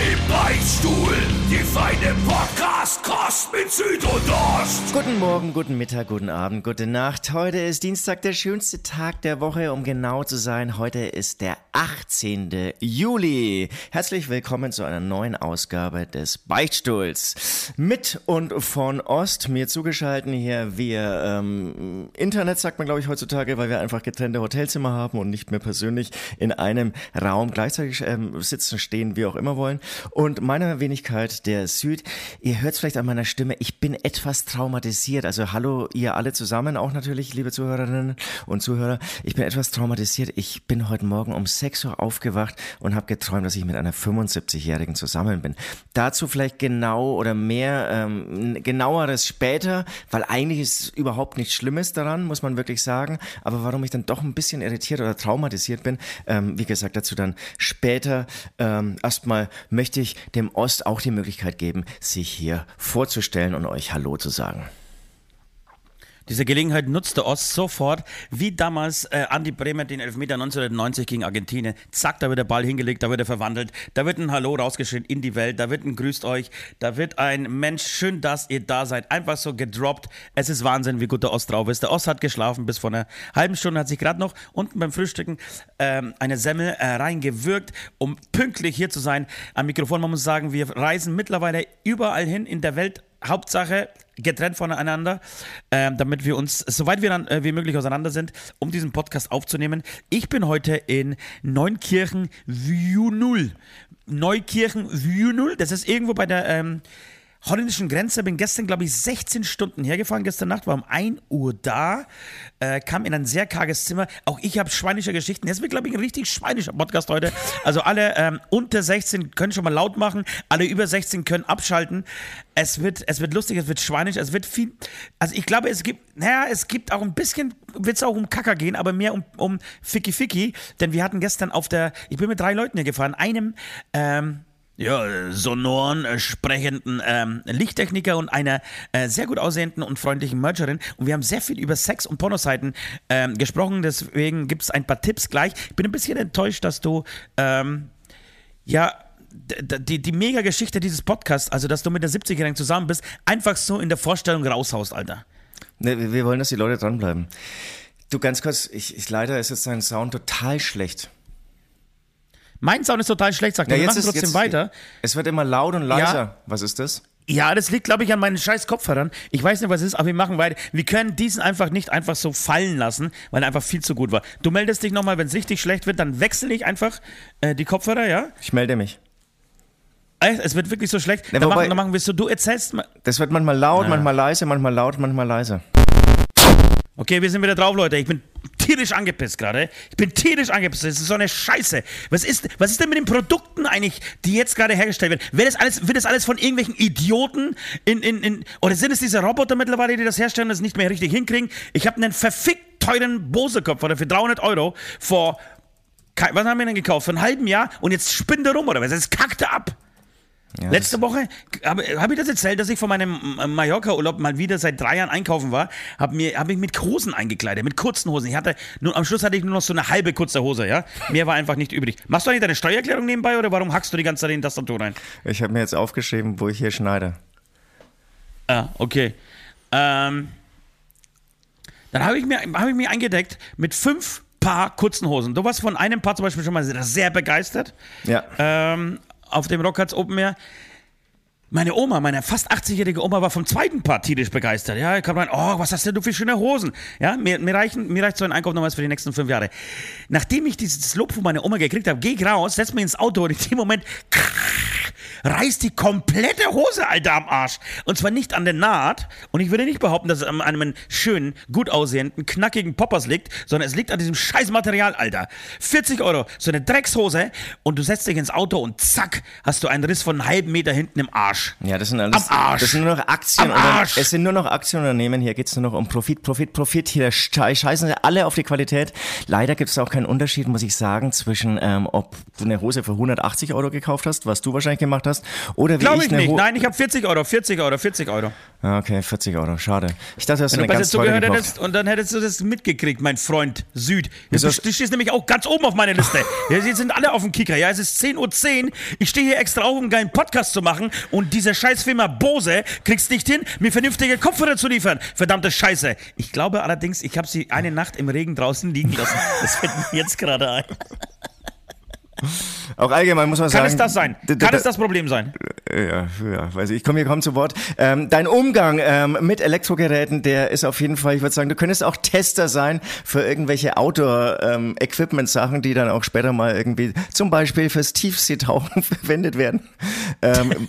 im Beichtstuhl. Die feine Podcast-Kost mit Süd und Ost. Guten Morgen, guten Mittag, guten Abend, gute Nacht. Heute ist Dienstag, der schönste Tag der Woche, um genau zu sein. Heute ist der 18. Juli. Herzlich willkommen zu einer neuen Ausgabe des Beichtstuhls. Mit und von Ost, mir zugeschalten hier via ähm, Internet, sagt man glaube ich heutzutage, weil wir einfach getrennte Hotelzimmer haben und nicht mehr persönlich in einem Raum gleichzeitig ähm, sitzen, stehen, wie auch immer wollen. Und meiner Wenigkeit der Süd, ihr hört es vielleicht an meiner Stimme, ich bin etwas traumatisiert. Also hallo ihr alle zusammen, auch natürlich, liebe Zuhörerinnen und Zuhörer. Ich bin etwas traumatisiert. Ich bin heute Morgen um 6 Uhr aufgewacht und habe geträumt, dass ich mit einer 75-Jährigen zusammen bin. Dazu vielleicht genau oder mehr ähm, genaueres später, weil eigentlich ist überhaupt nichts Schlimmes daran, muss man wirklich sagen. Aber warum ich dann doch ein bisschen irritiert oder traumatisiert bin, ähm, wie gesagt, dazu dann später. Ähm, erstmal möchte ich dem Ost auch die Möglichkeit geben, sich hier vorzustellen und euch Hallo zu sagen. Diese Gelegenheit nutzte Ost sofort, wie damals äh, Andi Bremer den Elfmeter 1990 gegen Argentinien. Zack, da wird der Ball hingelegt, da wird er verwandelt, da wird ein Hallo rausgeschrien in die Welt, da wird ein Grüßt euch, da wird ein Mensch, schön, dass ihr da seid, einfach so gedroppt. Es ist Wahnsinn, wie gut der Ost drauf ist. Der Ost hat geschlafen bis vor einer halben Stunde, hat sich gerade noch unten beim Frühstücken ähm, eine Semmel äh, reingewürgt, um pünktlich hier zu sein. Am Mikrofon, man muss sagen, wir reisen mittlerweile überall hin in der Welt Hauptsache getrennt voneinander, äh, damit wir uns, soweit wir dann äh, wie möglich auseinander sind, um diesen Podcast aufzunehmen. Ich bin heute in Neunkirchen View 0. Neukirchen View 0, das ist irgendwo bei der ähm, holländischen Grenze. Bin gestern, glaube ich, 16 Stunden hergefahren. Gestern Nacht war um 1 Uhr da. Äh, kam in ein sehr karges Zimmer. Auch ich habe schweinische Geschichten. Jetzt wird, glaube ich, ein richtig schweinischer Podcast heute. Also alle ähm, unter 16 können schon mal laut machen. Alle über 16 können abschalten. Es wird, es wird lustig, es wird schweinisch, es wird viel. Also ich glaube, es gibt, naja, es gibt auch ein bisschen, wird es auch um Kacker gehen, aber mehr um, um Ficky Ficky. Denn wir hatten gestern auf der, ich bin mit drei Leuten hier gefahren. Einem, ähm, ja, sonoren, äh, sprechenden ähm, Lichttechniker und einer äh, sehr gut aussehenden und freundlichen Mercherin. Und wir haben sehr viel über Sex- und Pornoseiten ähm, gesprochen. Deswegen gibt es ein paar Tipps gleich. Ich bin ein bisschen enttäuscht, dass du, ähm, ja, die, die Mega-Geschichte dieses Podcasts, also dass du mit der 70-Jährigen zusammen bist, einfach so in der Vorstellung raushaust, Alter. Ne, wir wollen, dass die Leute dranbleiben. Du, ganz kurz, ich, ich leider ist jetzt dein Sound total schlecht. Mein Sound ist total schlecht, sagt er. Ja, wir machen trotzdem jetzt, weiter. Es wird immer laut und leiser. Ja. Was ist das? Ja, das liegt, glaube ich, an meinen scheiß Kopfhörern. Ich weiß nicht, was es ist, aber wir machen weiter. Wir können diesen einfach nicht einfach so fallen lassen, weil er einfach viel zu gut war. Du meldest dich nochmal, wenn es richtig schlecht wird, dann wechsle ich einfach äh, die Kopfhörer, ja? Ich melde mich. Es wird wirklich so schlecht. Ja, dann, machen, dann machen wir es so, du erzählst mal. Das wird manchmal laut, ja. manchmal leise, manchmal laut, manchmal leise. Okay, wir sind wieder drauf, Leute. Ich bin tierisch angepisst gerade. Ich bin tierisch angepisst. Das ist so eine Scheiße. Was ist, was ist denn mit den Produkten eigentlich, die jetzt gerade hergestellt werden? Wird das alles, wird das alles von irgendwelchen Idioten in, in, in, oder sind es diese Roboter mittlerweile, die das herstellen und das nicht mehr richtig hinkriegen? Ich habe einen verfickt teuren Bose-Kopfhörer für 300 Euro vor, was haben wir denn gekauft? Für ein halben Jahr und jetzt spinnt er rum oder was? Jetzt kackt er ab. Ja, Letzte Woche habe hab ich das erzählt, dass ich von meinem Mallorca-Urlaub mal wieder seit drei Jahren einkaufen war, habe hab mich mit Hosen eingekleidet, mit kurzen Hosen. Ich hatte nur, am Schluss hatte ich nur noch so eine halbe kurze Hose, ja. Mehr war einfach nicht übrig. Machst du eigentlich deine Steuererklärung nebenbei oder warum hackst du die ganze Zeit in die Tastatur rein? Ich habe mir jetzt aufgeschrieben, wo ich hier schneide. Ah, okay. Ähm, dann habe ich, mir, ich mir eingedeckt mit fünf Paar kurzen Hosen. Du warst von einem Paar zum Beispiel schon mal sehr begeistert. Ja. Ähm, auf dem Rockhats Open Air. Meine Oma, meine fast 80-jährige Oma war vom zweiten Part tierisch begeistert. Ja, ich kam rein, oh, was hast denn du für schöne Hosen? Ja, mir, mir, reichen, mir reicht so ein Einkauf nochmals für die nächsten fünf Jahre. Nachdem ich dieses Lob von meiner Oma gekriegt habe, gehe ich raus, setze mich ins Auto und in dem Moment reißt die komplette Hose, Alter, am Arsch. Und zwar nicht an der Naht. Und ich würde nicht behaupten, dass es an einem schönen, gut aussehenden, knackigen Poppers liegt, sondern es liegt an diesem scheiß Material, Alter. 40 Euro, so eine Dreckshose und du setzt dich ins Auto und zack, hast du einen Riss von einem halben Meter hinten im Arsch. Ja, das sind alles. Am Arsch. Das sind nur noch Aktien. Am Arsch. Es sind nur noch Aktienunternehmen. Hier geht es nur noch um Profit, Profit, Profit. Hier scheißen sie alle auf die Qualität. Leider gibt es auch keinen Unterschied, muss ich sagen, zwischen ähm, ob du eine Hose für 180 Euro gekauft hast, was du wahrscheinlich gemacht hast, oder wie Glaube ich, ich nicht. Nein, ich habe 40 Euro, 40 Euro, 40 Euro. Ah, Okay, 40 Euro. Schade. Ich dachte, das Wenn eine du ganz zugehört gekauft. hättest und dann hättest du das mitgekriegt, mein Freund Süd. Du, du stehst nämlich auch ganz oben auf meiner Liste. Ja, jetzt sind alle auf dem Kicker. Ja, es ist 10.10 Uhr. Ich stehe hier extra auf, um einen geilen Podcast zu machen und diese Scheißfirma Bose kriegst nicht hin, mir vernünftige Kopfhörer zu liefern. Verdammte Scheiße. Ich glaube allerdings, ich habe sie eine Nacht im Regen draußen liegen lassen. Das fällt mir jetzt gerade ein. Auch allgemein muss man Kann sagen. es das sein? Kann es das Problem sein? Ja, ja, weiß ich. Ich komme hier kaum zu Wort. Ähm, dein Umgang ähm, mit Elektrogeräten, der ist auf jeden Fall, ich würde sagen, du könntest auch Tester sein für irgendwelche Outdoor-Equipment-Sachen, die dann auch später mal irgendwie zum Beispiel fürs Tiefseetauchen verwendet werden. Ähm,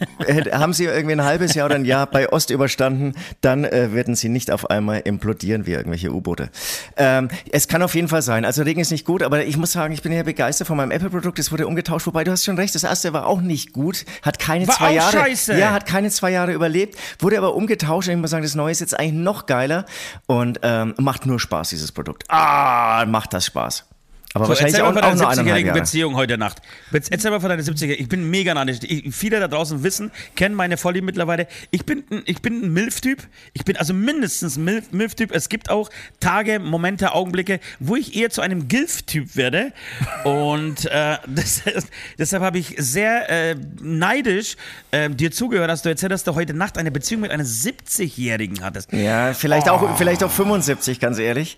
haben sie irgendwie ein halbes Jahr oder ein Jahr bei Ost überstanden, dann äh, werden sie nicht auf einmal implodieren wie irgendwelche U-Boote. Ähm, es kann auf jeden Fall sein. Also Regen ist nicht gut, aber ich muss sagen, ich bin ja begeistert von meinem Apple-Produkt. Es wurde umgetauscht, wobei du hast schon recht, das erste war auch nicht gut, hat keine War zwei Jahre. scheiße. Ja, hat keine zwei Jahre überlebt, wurde aber umgetauscht. Und ich muss sagen, das Neue ist jetzt eigentlich noch geiler und ähm, macht nur Spaß, dieses Produkt. Ah, macht das Spaß. Aber So, wahrscheinlich auch, mal auch von nur deiner eineinhalb 70-jährigen Jahre. Beziehung heute Nacht. Erzähl mal von deiner 70er. Ich bin mega neidisch. Ich, viele da draußen wissen, kennen meine Vorlieben mittlerweile. Ich bin, ein- ich bin ein MILF-Typ. Ich bin also mindestens ein Milf- MILF-Typ. Es gibt auch Tage, Momente, Augenblicke, wo ich eher zu einem GILF-Typ werde. Und äh, das, deshalb habe ich sehr äh, neidisch äh, dir zugehört, dass du erzählt hast, dass du heute Nacht eine Beziehung mit einer 70-Jährigen hattest. Ja, vielleicht Oh. auch, vielleicht auch 75, ganz ehrlich.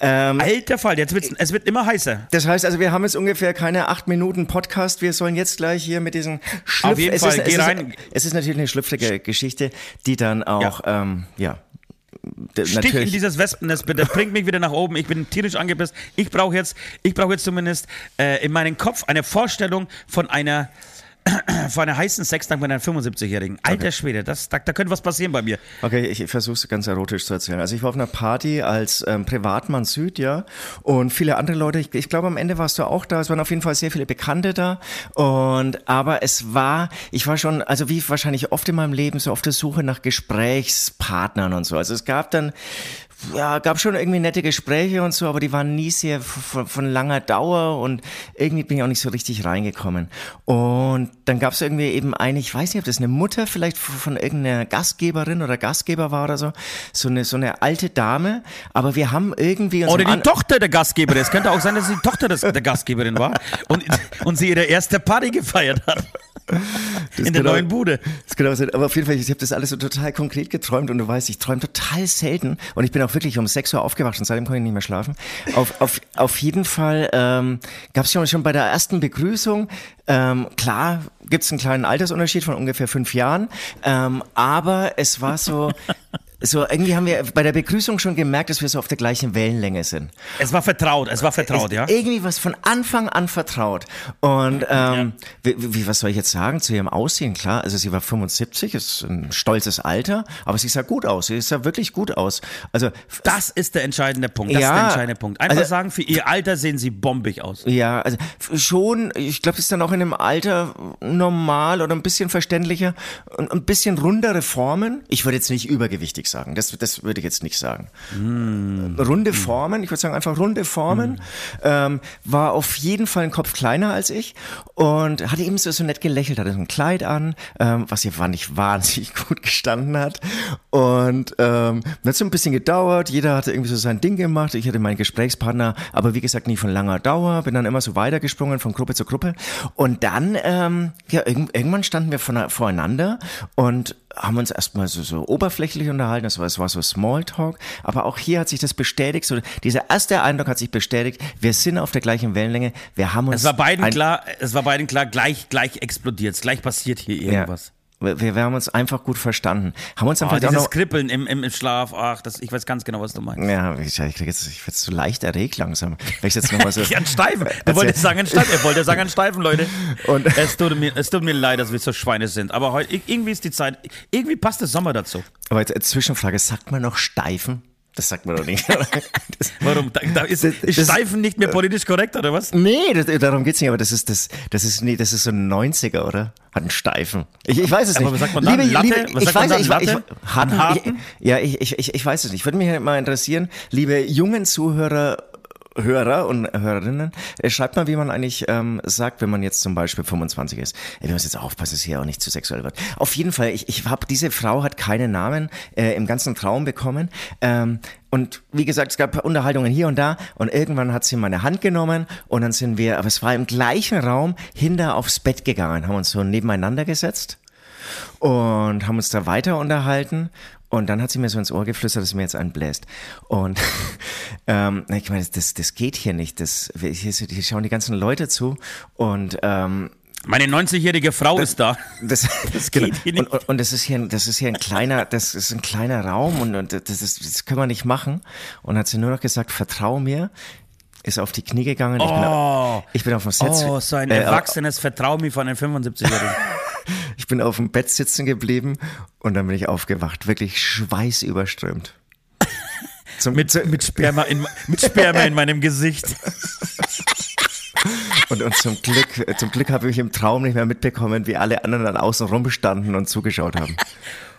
Ähm, Alter Fall, jetzt wird's, es wird immer heißer. Das heißt also, wir haben jetzt ungefähr keine acht Minuten Podcast. Wir sollen jetzt gleich hier mit diesen Schlüpf... Auf jeden es Fall, ist, geh es rein. Ist, es ist natürlich eine schlüpfrige Geschichte, die dann auch, ja, ähm, ja Stich in dieses Wespennest, bitte. Bringt mich wieder nach oben. Ich bin tierisch angepisst. Ich brauche jetzt, ich brauche jetzt zumindest äh, in meinem Kopf eine Vorstellung von einer, von einer heißen Sextag mit einer 75-Jährigen. Alter Schwede, das, da, da könnte was passieren bei mir. Okay, ich versuche es ganz erotisch zu erzählen. Also ich war auf einer Party als ähm, Privatmann Süd, ja, und viele andere Leute. Ich, ich glaube, am Ende warst du auch da. Es waren auf jeden Fall sehr viele Bekannte da. Und aber es war, ich war schon, also wie wahrscheinlich oft in meinem Leben, so auf der Suche nach Gesprächspartnern und so. Also es gab dann ja, gab schon irgendwie nette Gespräche und so, aber die waren nie sehr von, von langer Dauer und irgendwie bin ich auch nicht so richtig reingekommen. Und dann gab es irgendwie eben eine, ich weiß nicht, ob das eine Mutter vielleicht von, irgendeiner Gastgeberin oder Gastgeber war oder so, so eine, so eine alte Dame, aber wir haben irgendwie... Oder die Tochter der Gastgeberin. Es könnte auch sein, dass die Tochter des, der Gastgeberin war und, und sie ihre erste Party gefeiert hat. In der genau- neuen Bude. Das auch sein. Aber auf jeden Fall, ich habe das alles so total konkret geträumt und du weißt, ich träume total selten und ich bin auch wirklich um 6 Uhr aufgewacht und seitdem konnte ich nicht mehr schlafen. Auf, auf, auf jeden Fall ähm, gab es schon, schon bei der ersten Begrüßung, ähm, klar gibt es einen kleinen Altersunterschied von ungefähr fünf Jahren, ähm, aber es war so... So, irgendwie haben wir bei der Begrüßung schon gemerkt, dass wir so auf der gleichen Wellenlänge sind. Es war vertraut, es war vertraut, Es- ja. Irgendwie was von Anfang an vertraut. Und ähm, wie, wie, was soll ich jetzt sagen zu ihrem Aussehen? Klar, also sie war 75, ist ein stolzes Alter, aber sie sah gut aus. Sie sah wirklich gut aus. Also Das ist der entscheidende Punkt. Das ist Ja, der entscheidende Punkt. Einfach also- sagen, für ihr Alter sehen sie bombig aus. ja, also schon, ich glaube, es ist dann auch in einem Alter normal oder ein bisschen verständlicher und ein bisschen rundere Formen. Ich würde jetzt nicht übergewichtig sagen, das, das würde ich jetzt nicht sagen. Runde Formen, ich würde sagen einfach runde Formen, ähm, war auf jeden Fall ein Kopf kleiner als ich und hatte eben so, so nett gelächelt, hatte so ein Kleid an, ähm, was ihr fand ich wahnsinnig gut gestanden hat und ähm, hat so ein bisschen gedauert, jeder hatte irgendwie so sein Ding gemacht, ich hatte meinen Gesprächspartner, aber wie gesagt nie von langer Dauer, bin dann immer so weitergesprungen von Gruppe zu Gruppe und dann, ähm, ja, irgend, irgendwann standen wir von, voreinander und haben uns erstmal so, so oberflächlich unterhalten, das war, es war so Smalltalk, aber auch hier hat sich das bestätigt, so dieser erste Eindruck hat sich bestätigt, wir sind auf der gleichen Wellenlänge, wir haben uns Es war beiden klar, es war beiden klar, gleich, gleich explodiert, gleich passiert hier irgendwas. Wir, wir haben uns einfach gut verstanden. Haben uns dann Oh, vielleicht auch dieses noch. Kribbeln im, im, im Schlaf, ach, das, ich weiß ganz genau, was du meinst. Ja, ich, ich, krieg jetzt, ich werde so leicht erregt langsam. Wenn ich jetzt noch mal so. Ein Steifen. Er wollte sagen, ein Steifen. Er wollte sagen, ein Steifen, Leute. Und- es, tut mir, es tut mir leid, dass wir so Schweine sind. Aber heute, irgendwie ist die Zeit, irgendwie passt der Sommer dazu. Aber jetzt Zwischenfrage, sagt man noch Steifen? Das sagt man doch nicht. Warum? Da, da ist, Das- ist Steifen nicht mehr politisch korrekt, oder was? nee, das, darum geht's nicht, aber das ist das, das ist nee, das ist so ein 90er, oder? Hat einen Steifen. Ich, ich weiß es Aber nicht. was sagt man dann? Latte? Was ich sagt man weiß, dann? ich, ich, harten, harten? Ich, ja, ich, ich, ich, ich weiß es nicht. Würde mich mal interessieren, liebe jungen Zuhörer, Hörer und Hörerinnen, äh, schreibt mal, wie man eigentlich ähm, sagt, wenn man jetzt zum Beispiel 25 ist. Ey, wir müssen jetzt aufpassen, dass es hier auch nicht zu sexuell wird. Auf jeden Fall, ich, ich habe diese Frau hat keinen Namen äh, im ganzen Traum bekommen. Ähm, und wie gesagt, es gab Unterhaltungen hier und da und irgendwann hat sie meine Hand genommen und dann sind wir, aber es war im gleichen Raum, hinter aufs Bett gegangen, haben uns so nebeneinander gesetzt und haben uns da weiter unterhalten. Und dann hat sie mir so ins Ohr geflüstert, dass sie mir jetzt einen bläst. Und ähm, ich meine, das, das geht hier nicht. Das, hier, hier schauen die ganzen Leute zu. Und ähm, Meine 90-jährige Frau ist da. das, Das genau. geht hier nicht. Und, und das ist hier, ein- das ist hier ein kleiner, das ist ein kleiner Raum und, und das, ist, das können wir nicht machen. Und hat sie nur noch gesagt, vertrau mir. Ist auf die Knie gegangen. Ich, bin, Oh. auf- ich bin auf dem Set. Oh, so ein äh, erwachsenes Vertrau mir von einem 75-Jährigen. Ich bin auf dem Bett sitzen geblieben und dann bin ich aufgewacht, wirklich schweißüberströmt. Zum, Mit, mit, Sperma in, mit Sperma in meinem Gesicht. und, und zum Glück, zum Glück habe ich im Traum nicht mehr mitbekommen, wie alle anderen dann außen rumstanden und zugeschaut haben.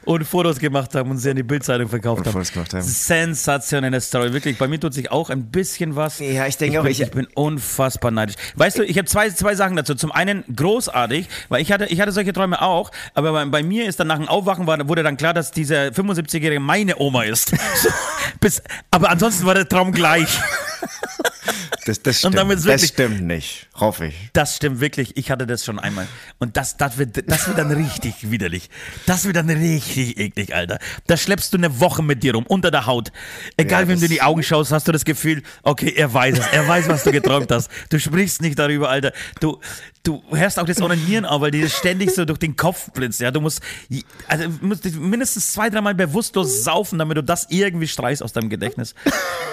Und Fotos gemacht haben und sie an die Bildzeitung verkauft haben. Haben. Sensationelle Story, wirklich. Bei mir tut sich auch ein bisschen was. Ja, ich denke auch, bin, ich- ich bin unfassbar neidisch. Weißt du, ich habe zwei, zwei Sachen dazu. Zum einen großartig, weil ich hatte, ich hatte solche Träume auch, aber bei, bei mir ist dann nach dem Aufwachen war, wurde dann klar, dass diese 75-Jährige meine Oma ist. Bis, aber ansonsten war der Traum gleich. Das, das, Und stimmt, ist das wirklich- stimmt nicht, hoffe ich. Das stimmt wirklich. Ich hatte das schon einmal. Und das, das, wird, das wird dann richtig widerlich. Das wird dann richtig eklig, Alter. Da schleppst du eine Woche mit dir rum, unter der Haut. Egal, Ja, wem du in die Augen schaust, hast du das Gefühl, okay, er weiß es. Er weiß, was du geträumt hast. Du sprichst nicht darüber, Alter. Du, du hörst auch das Onanieren auf, weil dir das ständig so durch den Kopf blitzt. Ja, du musst, also, musst dich mindestens zwei, dreimal bewusstlos saufen, damit du das irgendwie streichst aus deinem Gedächtnis.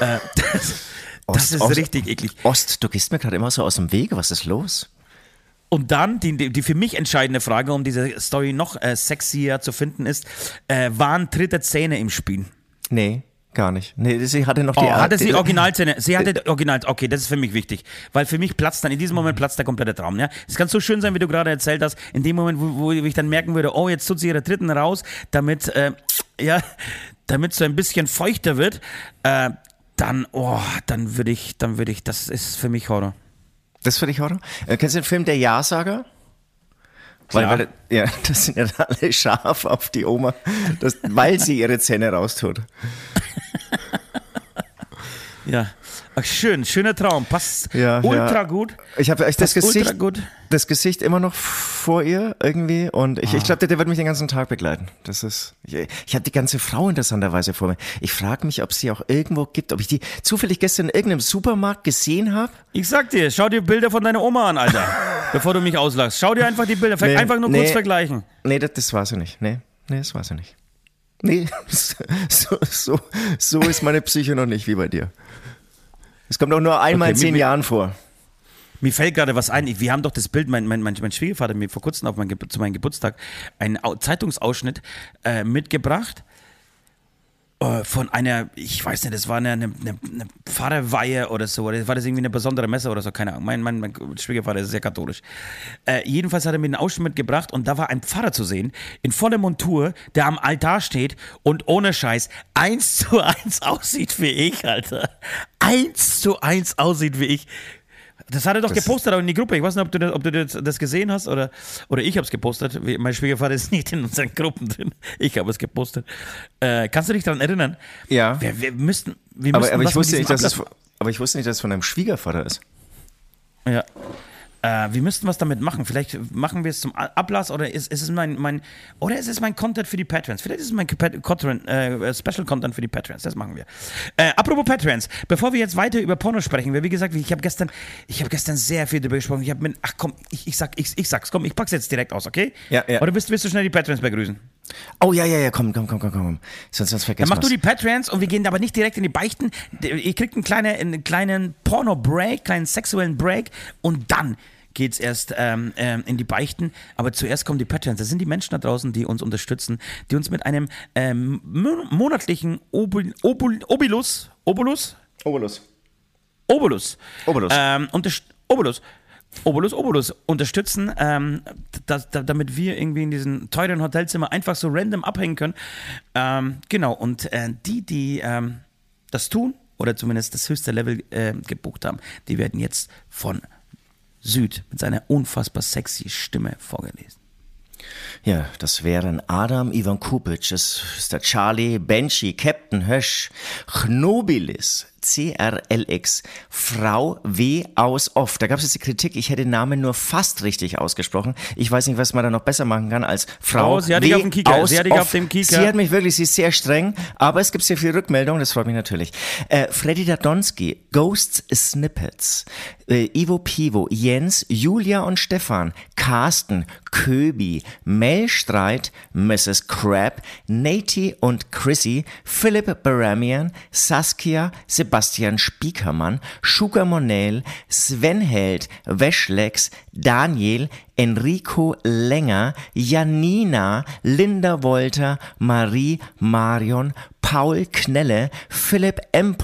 äh, das, das Ost- ist Ost- richtig eklig. Ost, du gehst mir gerade immer so aus dem Weg, was ist los? Und dann die, die, für mich entscheidende Frage, um diese Story noch äh, sexier zu finden, ist: äh, Waren dritte Zähne im Spiel? Nee, gar nicht. Nee, sie hatte noch die Oh, hatte sie Originalzähne? Sie hatte die Original. Okay, das ist für mich wichtig, weil für mich platzt dann in diesem Moment platzt der komplette Traum. Ja, es kann so schön sein, wie du gerade erzählt hast. In dem Moment, wo, wo ich dann merken würde, oh, jetzt tut sie ihre dritten raus, damit äh, ja, damit so ein bisschen feuchter wird. Äh, dann, oh, dann würde ich, dann würde ich, das ist für mich Horror. Das für dich, Horror? Äh, kennst du den Film Der Ja-Sager? Weil, weil, ja, das sind ja alle scharf auf die Oma, das, weil sie ihre Zähne raustut. Ja. Ach, schön, schöner Traum. Passt Ja, ultra ja. gut. Ich habe echt das Gesicht, das Gesicht immer noch vor ihr irgendwie und ich, Ah. ich glaube, der, der wird mich den ganzen Tag begleiten. Das ist, ich, ich habe die ganze Frau interessanterweise vor mir. Ich frage mich, ob sie auch irgendwo gibt, ob ich die zufällig gestern in irgendeinem Supermarkt gesehen habe. Ich sag dir, schau dir Bilder von deiner Oma an, Alter. bevor du mich auslachst. Schau dir einfach die Bilder, Nee, einfach nur nee. kurz vergleichen. Nee, das, das war sie nicht. Nee, nee, das war sie nicht. Nee, so, so, so ist meine Psyche noch nicht wie bei dir. Es kommt auch nur einmal Okay, in zehn mi- mi- Jahren vor. Mir fällt gerade was ein. Wir haben doch das Bild, mein, mein, mein, mein Schwiegervater hat mir vor kurzem auf mein, zu meinem Geburtstag einen Au- Zeitungsausschnitt äh, mitgebracht von einer, ich weiß nicht, das war eine, eine, eine eine Pfarrerweihe oder so, oder war das irgendwie eine besondere Messe oder so, keine Ahnung. Mein, mein, mein Schwiegervater ist sehr katholisch. Äh, jedenfalls hat er mir einen Ausschnitt mitgebracht und da war ein Pfarrer zu sehen, in voller Montur, der am Altar steht und ohne Scheiß eins zu eins aussieht wie ich, Alter. Eins zu eins aussieht wie ich. Das hat er doch Das- gepostet auch in die Gruppe. Ich weiß nicht, ob du das, ob du das, gesehen hast oder, oder ich habe es gepostet. Mein Schwiegervater ist nicht in unseren Gruppen drin. Ich habe es gepostet. Äh, kannst du dich daran erinnern? Ja. Wir, wir müssten, wir Aber, müssten aber, was ich wusste mit nicht, dass es, diesem aber ich wusste nicht, dass es von deinem Schwiegervater ist. Ja. Äh, wir müssten was damit machen. Vielleicht machen wir es zum Ablass oder ist, ist es mein, mein oder ist es mein Content für die Patrons? Vielleicht ist es mein Content, äh, Special Content für die Patrons. Das machen wir. Äh, apropos Patrons, bevor wir jetzt weiter über Porno sprechen, weil wie gesagt, ich habe gestern, ich habe gestern sehr viel darüber gesprochen. Ich habe mit, ach komm, ich, ich sag, ich, ich sag's, komm, ich pack's jetzt direkt aus, okay? Ja, ja. Oder willst, willst du schnell die Patrons begrüßen? Oh ja, ja, ja, komm, komm, komm, komm, komm. Sonst, sonst vergessen Dann mach du die Patrons und wir gehen aber nicht direkt in die Beichten. Ihr kriegt einen kleinen, einen kleinen Porno-Break, kleinen sexuellen Break und dann geht's erst ähm, ähm, in die Beichten. Aber zuerst kommen die Patrons. Das sind die Menschen da draußen, die uns unterstützen, die uns mit einem ähm, monatlichen Obul, Obul, Obolus, Obolus? Obolus. Obolus. Obolus. Ähm, Obolus Obolus Obolus unterstützen, ähm, dass, damit wir irgendwie in diesen teuren Hotelzimmer einfach so random abhängen können. Ähm, genau, und äh, die, die ähm, das tun oder zumindest das höchste Level äh, gebucht haben, die werden jetzt von Süd mit seiner unfassbar sexy Stimme vorgelesen. Ja, das wären Adam Ivan Kupic, der Charlie, Benji, Captain Hösch, Chnobilis, CRLX, Frau W aus Off. Da gab es jetzt die Kritik, ich hätte den Namen nur fast richtig ausgesprochen. Ich weiß nicht, was man da noch besser machen kann als Frau oh, sie hat W auf dem aus sie hat Off. auf dem Kieker. Sie hat mich wirklich, sie ist sehr streng, aber es gibt sehr viel Rückmeldung, das freut mich natürlich. Äh, Freddy Dadonski, Ghosts Snippets, äh, Ivo Pivo, Jens, Julia und Stefan, Carsten, Köbi, Mel Streit, Mrs. Crab, Nati und Chrissy, Philipp Baramian, Saskia, Sebastian Spiekermann, Sugar Monel, Sven Held, Weschlex, Daniel, Enrico Länger, Janina, Linda Wolter, Marie Marion, Paul Knelle, Philipp M.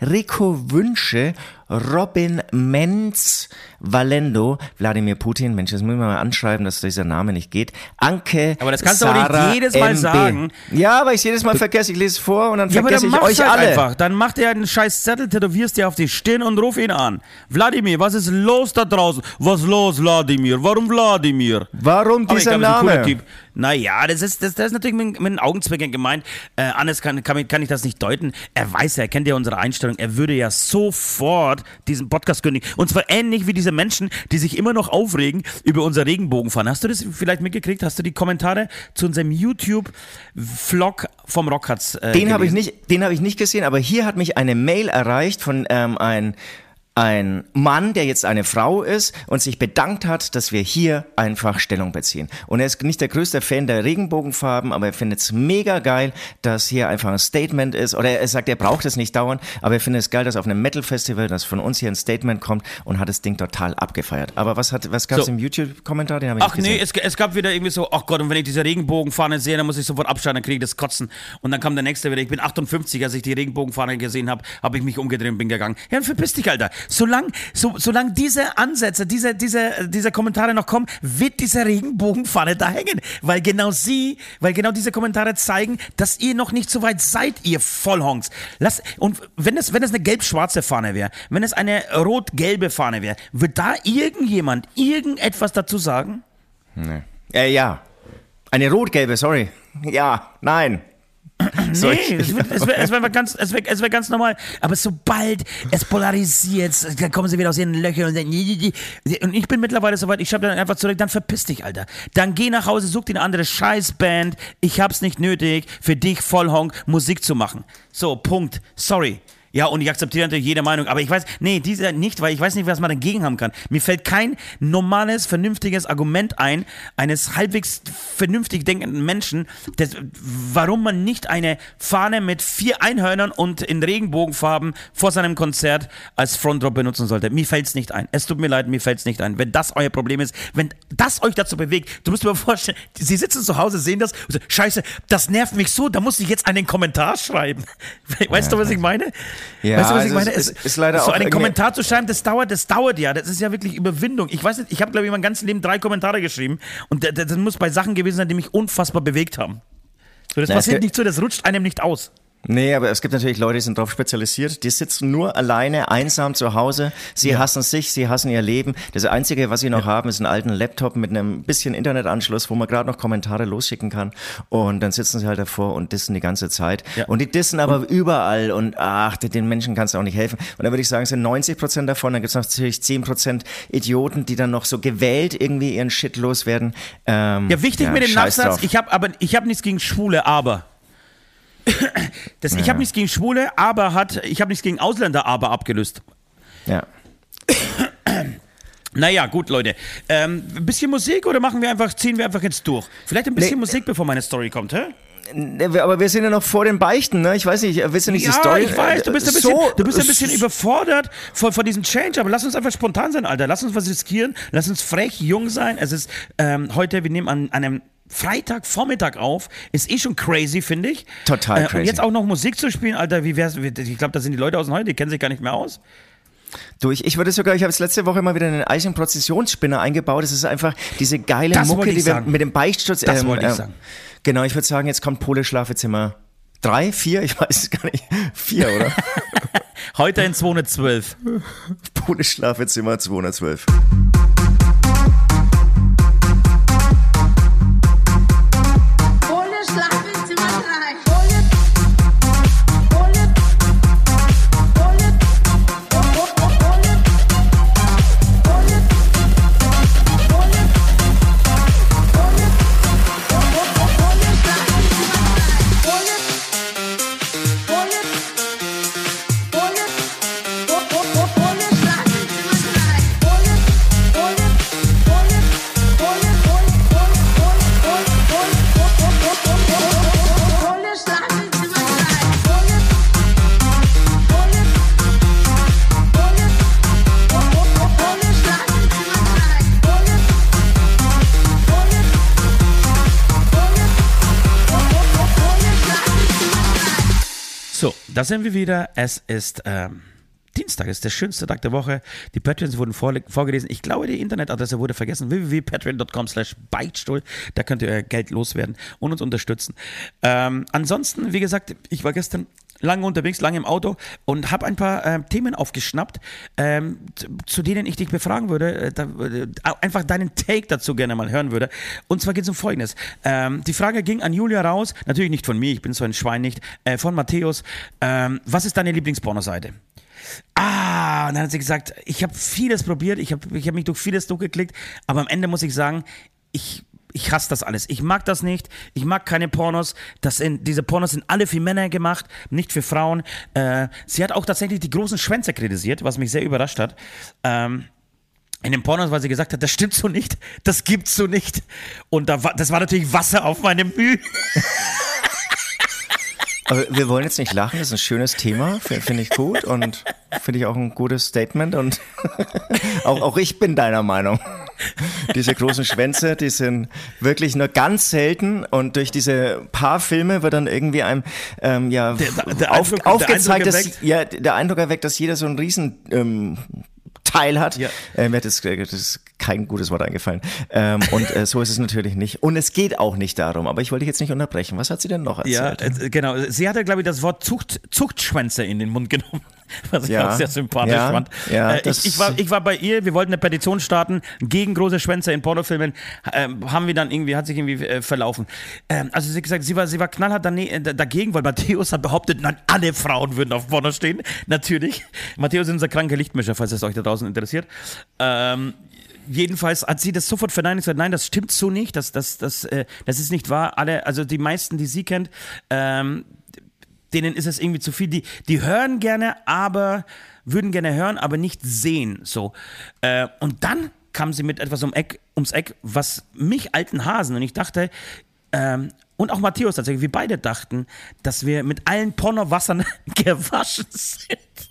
Rico Wünsche, Robin Menz, Valendo, Wladimir Putin, Mensch, das muss man mal anschreiben, dass dieser Name nicht geht. Anke, Aber das kannst Sarah du auch nicht jedes Mal MB. sagen. Ja, aber ich jedes Mal vergesse, ich lese es vor und dann Ja, aber vergesse dann ich euch halt alle. einfach. Dann mach dir einen scheiß Zettel, tätowierst dir auf die Stirn und ruf ihn an. Wladimir, was ist los da draußen? Was los, Wladimir? Warum Wladimir? Warum dieser glaube, das ist ein Name? Typ. Naja, das ist, das, das ist natürlich mit, mit den Augenzwinkern gemeint. Äh, anders kann, kann, kann ich das nicht deuten. Er weiß ja, er kennt ja unsere Einstellung. Er würde ja sofort diesen Podcast kündigen. Und zwar ähnlich wie diese Menschen, die sich immer noch aufregen über unser Regenbogenfahren. Hast du das vielleicht mitgekriegt? Hast du die Kommentare zu unserem YouTube-Vlog vom Rockharz äh, Den habe ich nicht, den habe ich nicht gesehen, aber hier hat mich eine Mail erreicht von ähm, ein ein Mann, der jetzt eine Frau ist und sich bedankt hat, dass wir hier einfach Stellung beziehen. Und er ist nicht der größte Fan der Regenbogenfarben, aber er findet es mega geil, dass hier einfach ein Statement ist. Oder er sagt, er braucht es nicht dauernd, aber er findet es geil, dass auf einem Metal-Festival, dass von uns hier ein Statement kommt und hat das Ding total abgefeiert. Aber was, hat, was gab es So. im YouTube-Kommentar? Den habe ich Ach nee, es, es gab wieder irgendwie so, ach Gott, und wenn ich diese Regenbogenfahne sehe, dann muss ich sofort abschalten, dann kriege ich das Kotzen. Und dann kam der nächste wieder, ich bin 58, als ich die Regenbogenfahne gesehen habe, habe ich mich umgedreht und bin gegangen. Ja, verpiss dich, Alter. Solange so, solang diese Ansätze, diese, diese, diese Kommentare noch kommen, wird diese Regenbogenfahne da hängen. Weil genau sie, weil genau diese Kommentare zeigen, dass ihr noch nicht so weit seid, ihr Vollhongs. Lass, und wenn es, wenn es eine gelb-schwarze Fahne wäre, wenn es eine rot-gelbe Fahne wäre, wird da irgendjemand irgendetwas dazu sagen? Äh, ja. Eine rot-gelbe, sorry. Ja, nein. So, Nee, es wird- es wäre wär ganz, es wär, es wär ganz normal. Aber sobald es polarisiert, dann kommen sie wieder aus ihren Löchern und sagen, und ich bin mittlerweile soweit, ich schreibe dann einfach zurück, dann verpiss dich, Alter. Dann geh nach Hause, such dir eine andere Scheißband. Ich hab's nicht nötig, für dich Vollhonk Musik zu machen. So, Punkt. Sorry. Ja, und ich akzeptiere natürlich jede Meinung, aber ich weiß, nee, diese nicht, weil ich weiß nicht, was man dagegen haben kann. Mir fällt kein normales, vernünftiges Argument ein, eines halbwegs vernünftig denkenden Menschen, das, warum man nicht eine Fahne mit vier Einhörnern und in Regenbogenfarben vor seinem Konzert als Frontdrop benutzen sollte. Mir fällt's nicht ein. Es tut mir leid, mir fällt's nicht ein. Wenn das euer Problem ist, wenn das euch dazu bewegt, du musst dir mal vorstellen, sie sitzen zu Hause, sehen das und so, scheiße, das nervt mich so, da muss ich jetzt einen Kommentar schreiben. Weißt du, was ich meine? Ja, weißt du, was ich es meine? ist- Es- ist- ist leider so auch einen Kommentar zu schreiben, das dauert, das dauert ja. Das ist ja wirklich Überwindung. Ich weiß nicht, ich habe, glaube ich, mein ganzes Leben drei Kommentare geschrieben und das, das muss bei Sachen gewesen sein, die mich unfassbar bewegt haben. So, das Na, passiert nicht so, das rutscht einem nicht aus. Nee, aber es gibt natürlich Leute, die sind darauf spezialisiert. Die sitzen nur alleine, einsam zu Hause. Sie ja. hassen sich, sie hassen ihr Leben. Das Einzige, was sie noch ja. haben, ist einen alten Laptop mit einem bisschen Internetanschluss, wo man gerade noch Kommentare losschicken kann. Und dann sitzen sie halt davor und dissen die ganze Zeit. Ja. Und die dissen aber und überall. Und ach, den Menschen kannst du auch nicht helfen. Und dann würde ich sagen, es sind 90 Prozent davon. Dann gibt es natürlich 10 Prozent Idioten, die dann noch so gewählt irgendwie ihren Shit loswerden. Ähm, ja, wichtig mit dem Nachsatz. Drauf. Ich habe aber ich habe nichts gegen Schwule, aber das, ja. Ich habe nichts gegen Schwule, aber hat, ich habe nichts gegen Ausländer, aber abgelöst. Ja. Naja, gut, Leute. Ähm, ein bisschen Musik oder machen wir einfach, ziehen wir einfach jetzt durch? Vielleicht ein bisschen nee. Musik, bevor meine Story kommt, hä? Aber wir sind ja noch vor den Beichten, ne? Ich weiß nicht, willst du nicht ja, die Story? ich weiß, du bist ein bisschen, so, du bist ein bisschen überfordert von, von diesem Change, aber lass uns einfach spontan sein, Alter. Lass uns was riskieren, lass uns frech, jung sein. Es ist ähm, heute, wir nehmen an einem Freitagvormittag auf. Ist eh schon crazy, finde ich. Total crazy. Äh, und jetzt auch noch Musik zu spielen, Alter, wie wär's? Ich glaube, da sind die Leute aus dem heute, die kennen sich gar nicht mehr aus. Du, ich, würde sogar, ich habe es letzte Woche mal wieder einen Eichen-Prozessionsspinner eingebaut. Das ist einfach diese geile das Mucke, die wir mit dem Beichtsturz. Das ähm, wollte ich ähm, sagen. Genau, ich würde sagen, jetzt kommt Pole Schlafezimmer drei, vier, ich weiß es gar nicht. Vier, oder? Heute in 212. Pole Schlafezimmer 212. Da sind wir wieder. Es ist ähm, Dienstag, es ist der schönste Tag der Woche. Die Patreons wurden vorgelesen. Ich glaube, die Internetadresse wurde vergessen. www.patreon.com slash Beichtstuhl. Da könnt ihr euer Geld loswerden und uns unterstützen. Ähm, ansonsten, wie gesagt, ich war gestern lange unterwegs, lange im Auto und habe ein paar äh, Themen aufgeschnappt, ähm, zu denen ich dich befragen würde, äh, da, äh, einfach deinen Take dazu gerne mal hören würde. Und zwar geht es um Folgendes. Ähm, die Frage ging an Julia raus, natürlich nicht von mir, ich bin so ein Schwein nicht, äh, von Matthäus. Ähm, was ist deine Lieblingspornoseite? Ah, und dann hat sie gesagt, ich habe vieles probiert, ich habe ich hab mich durch vieles durchgeklickt, aber am Ende muss ich sagen, ich ich hasse das alles. Ich mag das nicht. Ich mag keine Pornos. Das sind, diese Pornos sind alle für Männer gemacht, nicht für Frauen. Äh, sie hat auch tatsächlich die großen Schwänze kritisiert, was mich sehr überrascht hat. Ähm, in den Pornos, weil sie gesagt hat, das stimmt so nicht, das gibt's so nicht. Und da war, das war natürlich Wasser auf meinem Mühe. Aber wir wollen jetzt nicht lachen, das ist ein schönes Thema, finde ich gut und finde ich auch ein gutes Statement und auch, auch ich bin deiner Meinung. Diese großen Schwänze, die sind wirklich nur ganz selten und durch diese paar Filme wird dann irgendwie einem ähm, ja der, der auf, Eindruck, aufgezeigt, der dass ja der Eindruck erweckt, dass jeder so einen riesen ähm, Teil hat. Ja. Äh, mir hat das, das ist kein gutes Wort eingefallen. Ähm, und äh, so ist es natürlich nicht. Und es geht auch nicht darum. Aber ich wollte dich jetzt nicht unterbrechen. Was hat sie denn noch erzählt? Ja, äh, genau. Sie hatte, glaube ich, das Wort Zucht, Zuchtschwänze in den Mund genommen. was ich ja, auch sehr sympathisch ja, fand. Ja, äh, ich, ich, war, ich war bei ihr, wir wollten eine Petition starten gegen große Schwänze in Pornofilmen, ähm, haben wir dann irgendwie, hat sich irgendwie äh, verlaufen. Ähm, also sie hat gesagt, sie war, sie war knallhart äh, dagegen, weil Matthäus hat behauptet, nein, alle Frauen würden auf Porno stehen. Natürlich. Matthäus ist unser kranker Lichtmischer, falls es euch da draußen interessiert. Ähm, jedenfalls hat sie das sofort verneint und gesagt, nein, das stimmt so nicht, das, das, das, äh, das ist nicht wahr. Alle, also die meisten, die sie kennt, ähm, denen ist es irgendwie zu viel. Die, die hören gerne, aber würden gerne hören, aber nicht sehen. So. Äh, und dann kam sie mit etwas um Eck, ums Eck, was mich alten Hasen und ich dachte, ähm, und auch Matthäus tatsächlich, wir beide dachten, dass wir mit allen Pornowassern gewaschen sind.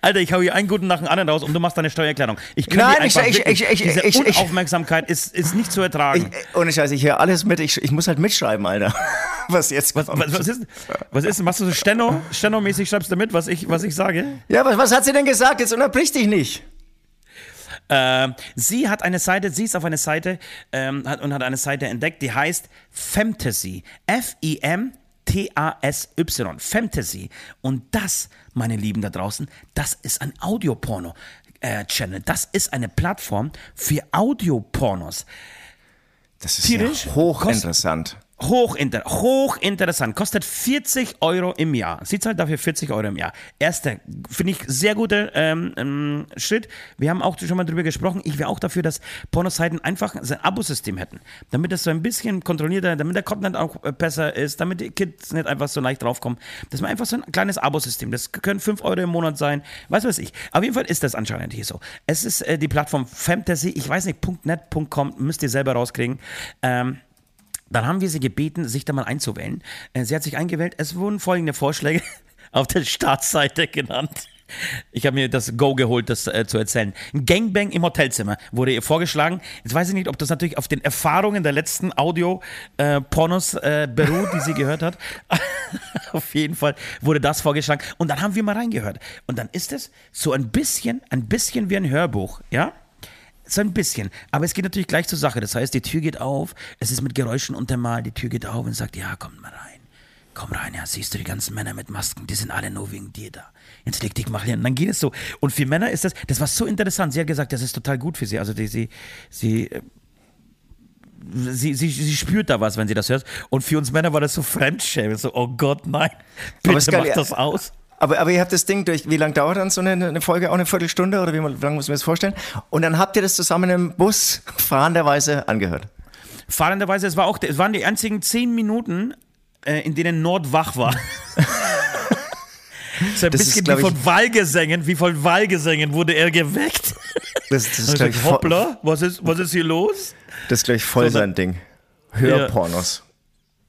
Alter, ich hau hier einen guten nach dem anderen raus und du machst deine Steuererklärung. Ich kann Nein, einfach ich, ich, ich, diese ich, Unaufmerksamkeit ist, ist nicht zu ertragen. Ich, ohne Scheiße, ich höre alles mit. Ich, ich muss halt mitschreiben, Alter. Was jetzt was, was, was, ist, was ist, machst du so Steno, Steno-mäßig schreibst du mit, was ich, was ich sage? Ja, was, was hat sie denn gesagt? Jetzt unterbrich dich nicht. Äh, sie hat eine Seite, sie ist auf eine Seite ähm, hat, und hat eine Seite entdeckt, die heißt Fantasy. F-I-M T-A-S-Y, Fantasy. Und das, meine Lieben da draußen, das ist ein Audioporno. Äh, Channel. Das ist eine Plattform für Audiopornos. Das ist Tierisch, ja hochinteressant. Hochinter hochinteressant. Kostet 40 Euro im Jahr. Sie zahlt dafür 40 Euro im Jahr. Erster, finde ich, sehr guter ähm, ähm, Schritt. Wir haben auch schon mal darüber gesprochen. Ich wäre auch dafür, dass Pornoseiten einfach ein Abosystem hätten. Damit das so ein bisschen kontrollierter, damit der Content auch äh, besser ist, damit die Kids nicht einfach so leicht draufkommen. Dass man einfach so ein kleines Abosystem, das können 5 Euro im Monat sein, was weiß ich. Auf jeden Fall ist das anscheinend hier so. Es ist äh, die Plattform Fantasy, ich weiß nicht, .net.com, müsst ihr selber rauskriegen. Ähm, dann haben wir sie gebeten, sich da mal einzuwählen. Äh, sie hat sich eingewählt. Es wurden folgende Vorschläge auf der Startseite genannt. Ich habe mir das Go geholt, das äh, zu erzählen. Ein Gangbang im Hotelzimmer wurde ihr vorgeschlagen. Jetzt weiß ich nicht, ob das natürlich auf den Erfahrungen der letzten Audio-Pornos äh, äh, beruht, die sie gehört hat. auf jeden Fall wurde das vorgeschlagen. Und dann haben wir mal reingehört. Und dann ist es so ein bisschen, ein bisschen wie ein Hörbuch, ja? So ein bisschen. Aber es geht natürlich gleich zur Sache. Das heißt, die Tür geht auf, es ist mit Geräuschen untermalt, die Tür geht auf und sagt, ja, komm mal rein. Komm rein, ja, siehst du die ganzen Männer mit Masken, die sind alle nur wegen dir da. Jetzt leg dich mal hin. Und dann geht es so. Und für Männer ist das, das war so interessant. Sie hat gesagt, das ist total gut für sie. Also die, sie, sie, Sie, sie, sie spürt da was, wenn sie das hört. Und für uns Männer war das so Fremdschämen. So, oh Gott, nein. Bitte mach das aus. Aber, aber ihr habt das Ding durch, wie lange dauert dann so eine, eine Folge? Auch eine Viertelstunde oder wie, wie lange muss man das vorstellen? Und dann habt ihr das zusammen im Bus fahrenderweise angehört. Fahrenderweise, es, war auch, es waren die einzigen zehn Minuten, äh, in denen Nord wach war. so ein das bisschen ist, wie von Wahlgesängen, wie von Wahlgesängen wurde er geweckt. Das, das ist, ich, Hoppla, was ist, was ist hier los? Das ist gleich voll so, sein Ding. Hörpornos. Ja.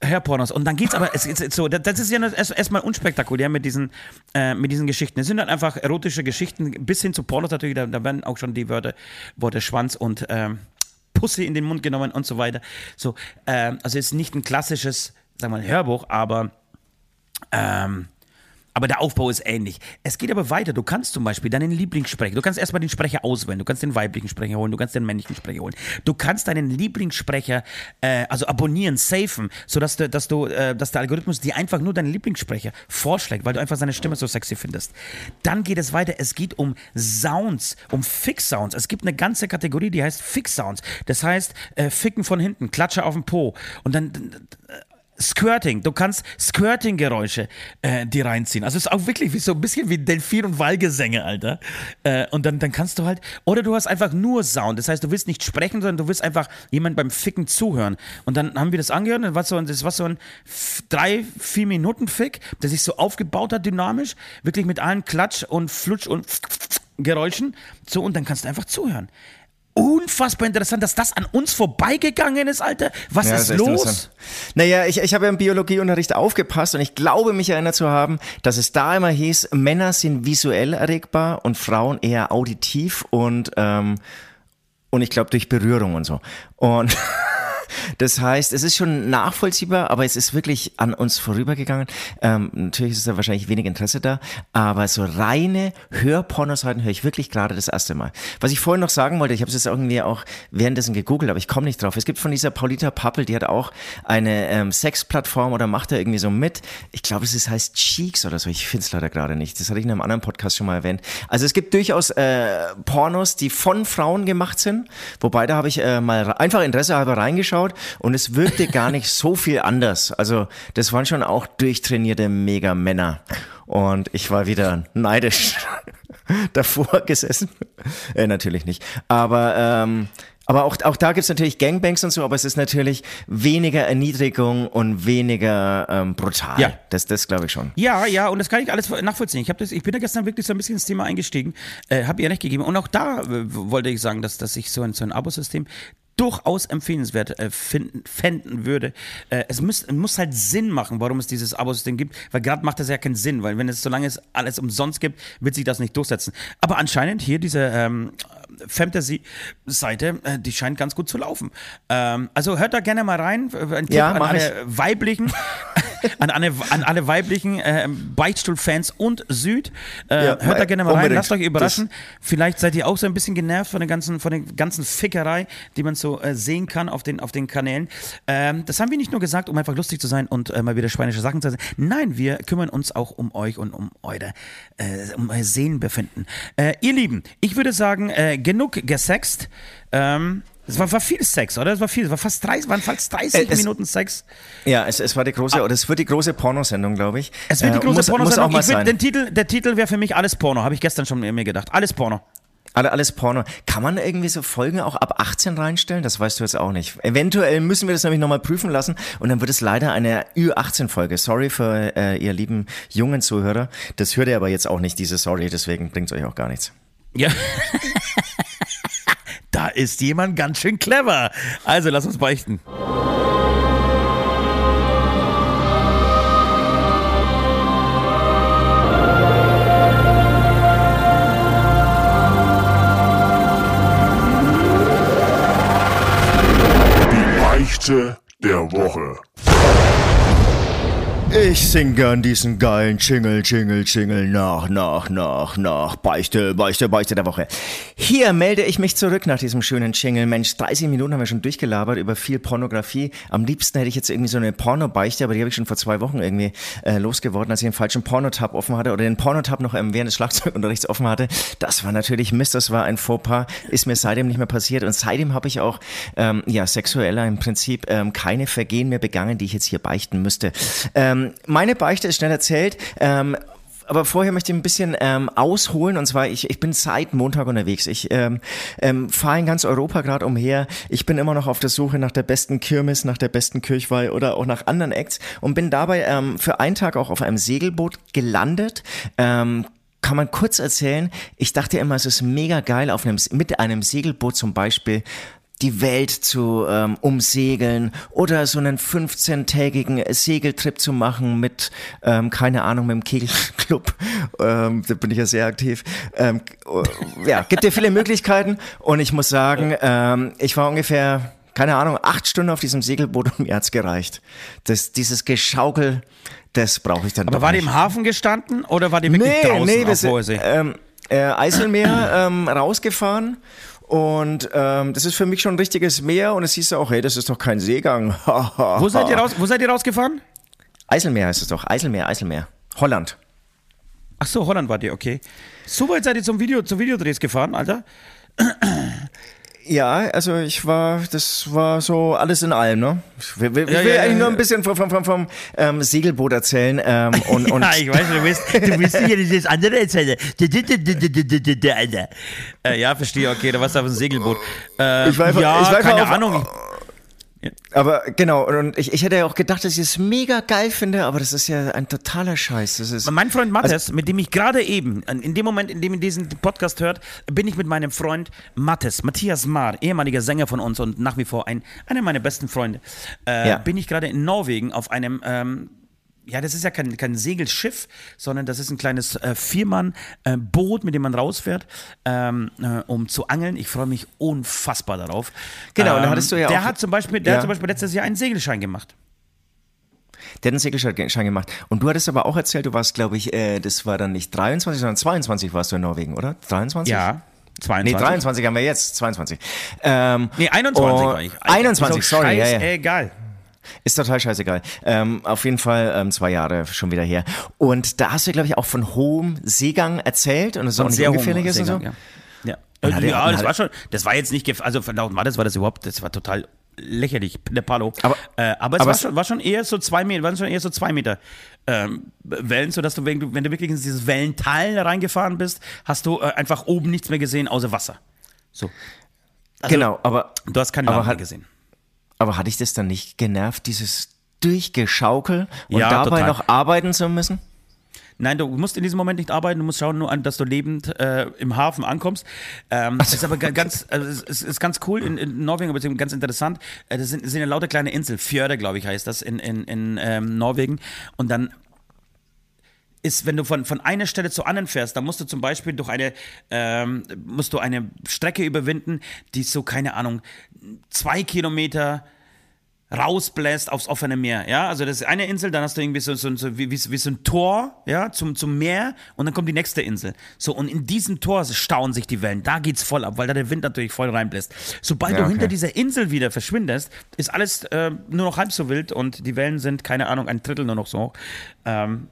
Hörpornos. Und dann geht's aber, es, es, so, das ist ja erstmal unspektakulär mit diesen, äh, mit diesen Geschichten. Es sind dann einfach erotische Geschichten, bis hin zu Pornos natürlich, da, da werden auch schon die Wörter, Worte Schwanz und ähm, Pussy in den Mund genommen und so weiter. So, ähm, also es ist nicht ein klassisches, sagen wir mal, Hörbuch, aber ähm, aber der Aufbau ist ähnlich. Es geht aber weiter. Du kannst zum Beispiel deinen Lieblingssprecher, du kannst erstmal den Sprecher auswählen, du kannst den weiblichen Sprecher holen, du kannst den männlichen Sprecher holen. Du kannst deinen Lieblingssprecher, äh, also abonnieren, safen, sodass du, dass du, äh, dass der Algorithmus dir einfach nur deinen Lieblingssprecher vorschlägt, weil du einfach seine Stimme so sexy findest. Dann geht es weiter. Es geht um Sounds, um Fix-Sounds. Es gibt eine ganze Kategorie, die heißt Fix-Sounds. Das heißt, äh, Ficken von hinten, Klatsche auf dem Po. Und dann Squirting, du kannst Squirting-Geräusche äh, dir reinziehen. Also es ist auch wirklich wie so ein bisschen wie Delfin- und Wallgesänge, Alter. Äh, und dann, dann kannst du halt, oder du hast einfach nur Sound. Das heißt, du willst nicht sprechen, sondern du willst einfach jemand beim Ficken zuhören. Und dann haben wir das angehört und war so, ein, das war so ein drei, vier Minuten Fick, der sich so aufgebaut hat, dynamisch, wirklich mit allen Klatsch und Flutsch und Geräuschen. So, und dann kannst du einfach zuhören unfassbar interessant, dass das an uns vorbeigegangen ist, Alter. Was ja, ist, ist los? Naja, ich, ich habe ja im Biologieunterricht aufgepasst und ich glaube, mich erinnert zu haben, dass es da immer hieß, Männer sind visuell erregbar und Frauen eher auditiv und, ähm, und ich glaube durch Berührung und so. Und Das heißt, es ist schon nachvollziehbar, aber es ist wirklich an uns vorübergegangen. Ähm, natürlich ist da wahrscheinlich wenig Interesse da, aber so reine Hörpornoseiten höre ich wirklich gerade das erste Mal. Was ich vorhin noch sagen wollte, ich habe es jetzt irgendwie auch währenddessen gegoogelt, aber ich komme nicht drauf. Es gibt von dieser Paulita Pappel, die hat auch eine ähm, Sexplattform oder macht da irgendwie so mit. Ich glaube, es ist, heißt Cheeks oder so. Ich finde es leider gerade nicht. Das hatte ich in einem anderen Podcast schon mal erwähnt. Also es gibt durchaus äh, Pornos, die von Frauen gemacht sind, wobei da habe ich äh, mal einfach Interesse halber reingeschaut angeschaut und es wirkte gar nicht so viel anders. Also das waren schon auch durchtrainierte Mega-Männer. Und ich war wieder neidisch davor gesessen. äh, natürlich nicht. Aber ähm, aber auch, auch da gibt's natürlich Gangbangs und so, aber es ist natürlich weniger Erniedrigung und weniger ähm, brutal. Ja. Das, das glaube ich schon. Ja, ja, und das kann ich alles nachvollziehen. Ich, hab das, ich bin da gestern wirklich so ein bisschen ins Thema eingestiegen, äh, habe ihr recht gegeben. Und auch da äh, wollte ich sagen, dass, dass ich so ein, so ein Abosystem durchaus empfehlenswert äh, finden, fänden würde. Äh, es muss, muss halt Sinn machen, warum es dieses Abo-System gibt, weil gerade macht das ja keinen Sinn, weil wenn es, solange es alles umsonst gibt, wird sich das nicht durchsetzen. Aber anscheinend hier diese ähm, Fantasy-Seite, äh, die scheint ganz gut zu laufen. Ähm, also hört da gerne mal rein. Ein Tipp Ja, an alle ich. weiblichen, an, alle, an alle weiblichen äh, Beichtstuhl-Fans und Süd. Äh, Ja, hört da gerne mal rein, unbedingt. lasst euch überraschen. Vielleicht seid ihr auch so ein bisschen genervt von der ganzen, von der ganzen Fickerei, die man so äh, sehen kann auf den, auf den Kanälen. Ähm, das haben wir nicht nur gesagt, um einfach lustig zu sein und äh, mal wieder schweinische Sachen zu sagen. Nein, wir kümmern uns auch um euch und um eure, äh, um euer Seelenbefinden. Äh, ihr Lieben, ich würde sagen, äh, genug gesext. Ähm, es war, war viel Sex, oder? Es war viel, es war fast 30, waren fast 30 Äh, es- Minuten Sex. Ja, es, es war die große, oder es wird die große Pornosendung, glaube ich. Es wird die Äh, große muss, Porno muss sein. den Titel, Der Titel wäre für mich alles Porno, habe ich gestern schon mir gedacht. Alles Porno. Alle, alles Porno. Kann man irgendwie so Folgen auch ab 18 reinstellen? Das weißt du jetzt auch nicht. Eventuell müssen wir das nämlich nochmal prüfen lassen und dann wird es leider eine Ü18-Folge. Sorry für äh, ihr lieben jungen Zuhörer. Das hört ihr aber jetzt auch nicht, diese Sorry, deswegen bringt es euch auch gar nichts. Ja. da ist jemand ganz schön clever. Also lass uns beichten. Die Beichte der Woche. Ich sing gern diesen geilen Jingle, Jingle, Jingle nach, nach, nach, nach. Beichte, Beichte, Beichte der Woche. Hier melde ich mich zurück nach diesem schönen Jingle. Mensch, 30 Minuten haben wir schon durchgelabert über viel Pornografie. Am liebsten hätte ich jetzt irgendwie so eine Porno-Beichte, aber die habe ich schon vor zwei Wochen irgendwie äh, losgeworden, als ich den falschen Pornotab offen hatte oder den Pornotab noch ähm, während des Schlagzeugunterrichts offen hatte. Das war natürlich Mist, das war ein Fauxpas. Ist mir seitdem nicht mehr passiert und seitdem habe ich auch ähm, ja sexueller im Prinzip ähm, keine Vergehen mehr begangen, die ich jetzt hier beichten müsste. Ähm, meine Beichte ist schnell erzählt. Ähm, aber vorher möchte ich ein bisschen ähm, ausholen und zwar ich, ich bin seit Montag unterwegs. Ich ähm, ähm, fahre in ganz Europa gerade umher. Ich bin immer noch auf der Suche nach der besten Kirmes, nach der besten Kirchweih oder auch nach anderen Acts und bin dabei ähm, für einen Tag auch auf einem Segelboot gelandet. Ähm, kann man kurz erzählen? Ich dachte immer, es ist mega geil, auf einem, mit einem Segelboot zum Beispiel die Welt zu ähm, umsegeln oder so einen 15-tägigen Segeltrip zu machen mit, ähm, keine Ahnung, mit dem Kegelclub. Ähm, da bin ich ja sehr aktiv. Ähm, äh, ja, gibt ja viele Möglichkeiten und ich muss sagen, ähm, ich war ungefähr, keine Ahnung, acht Stunden auf diesem Segelboot und mir hat's gereicht. Das, dieses Geschaukel, das brauche ich dann Aber war die nicht. im Hafen gestanden oder war die wirklich draußen wir auf sind, hoher See? ähm, äh, Eiselmeer ähm, rausgefahren. Und ähm, das ist für mich schon ein richtiges Meer und es hieß auch, hey, das ist doch kein Seegang. Wo seid ihr raus? Wo seid ihr rausgefahren? Eiselmeer heißt es doch. Eiselmeer, Eiselmeer. Holland. Ach so, Holland war die, okay. So weit seid ihr zum Video, zum Videodrehs gefahren, Alter? Ja, also ich war, das war so alles in allem, ne? Ich will, will, Ja, ja, eigentlich ja, nur ein bisschen vom, vom, vom, vom ähm, Segelboot erzählen. Ähm, und, und ja, ich weiß, du bist, du bist hier dieses andere erzählen. Äh, ja, verstehe, okay, da warst du auf dem Segelboot. Äh, Ich war einfach- ja, ich war keine auf- Ahnung. Aber genau, und ich, ich hätte ja auch gedacht, dass ich es mega geil finde, aber das ist ja ein totaler Scheiß. Das ist, Mein Freund Mattes, Also mit dem ich gerade eben, in dem Moment, in dem ihr diesen Podcast hört, bin ich mit meinem Freund Mattes, Matthias Maar, ehemaliger Sänger von uns und nach wie vor ein, einer meiner besten Freunde, äh, Ja. bin ich gerade in Norwegen auf einem, ähm, ja, das ist ja kein, kein Segelschiff, sondern das ist ein kleines äh, Viermann-Boot, mit dem man rausfährt, ähm, äh, um zu angeln. Ich freue mich unfassbar darauf. Genau, und da ähm, hattest du ja der auch- Hat zum Beispiel, der Ja. hat zum Beispiel letztes Jahr einen Segelschein gemacht. Der hat einen Segelschein gemacht. Und du hattest aber auch erzählt, du warst, glaube ich, äh, das war dann nicht 23, sondern 22 warst du in Norwegen, oder? 23? Ja, 22. Nee, 23 haben wir jetzt, 22. Ähm, Nee, 21 und- war ich. 21, Ist auch sorry, ja, ja. scheißegal. Ist total scheißegal. Ähm, auf jeden Fall ähm, zwei Jahre schon wieder her. Und da hast du, glaube ich, auch von hohem Seegang erzählt und es ist auch nicht sehr ungefährlich ist und so. Ja, ja. Äh, ja und das war schon, das war jetzt nicht, also laut Mattes war das überhaupt, das war total lächerlich, der Palo. Aber- äh, aber es aber war, schon, war schon eher so zwei Meter, waren schon eher so zwei Meter ähm, Wellen, sodass du, wenn du, wenn du wirklich in dieses Wellental reingefahren bist, hast du äh, einfach oben nichts mehr gesehen, außer Wasser. So. Also, genau, aber, Du hast kein aber Land mehr hat- gesehen. Aber hatte ich das dann nicht genervt, dieses Durchgeschaukel und Ja, dabei total. noch arbeiten zu müssen? Nein, du musst in diesem Moment nicht arbeiten, du musst schauen nur an, dass du lebend äh, im Hafen ankommst. Ähm, Das ist aber ga- ganz, also es ist, ist ganz cool in, in Norwegen, aber ganz interessant. Äh, das sind, sind ja lauter kleine Inseln, Fjörde, glaube ich, heißt das in, in, in ähm, Norwegen. Und dann ist, wenn du von, von einer Stelle zur anderen fährst, dann musst du zum Beispiel durch eine, ähm, musst du eine Strecke überwinden, die so, keine Ahnung, zwei Kilometer rausbläst aufs offene Meer, ja, also das ist eine Insel, dann hast du irgendwie so, so, so wie, wie, wie so ein Tor, ja, zum, zum Meer und dann kommt die nächste Insel. So, und in diesem Tor stauen sich die Wellen, da geht's voll ab, weil da der Wind natürlich voll reinbläst. Sobald Ja, du okay. hinter dieser Insel wieder verschwindest, ist alles äh, nur noch halb so wild und die Wellen sind, keine Ahnung, ein Drittel nur noch so hoch. Ähm,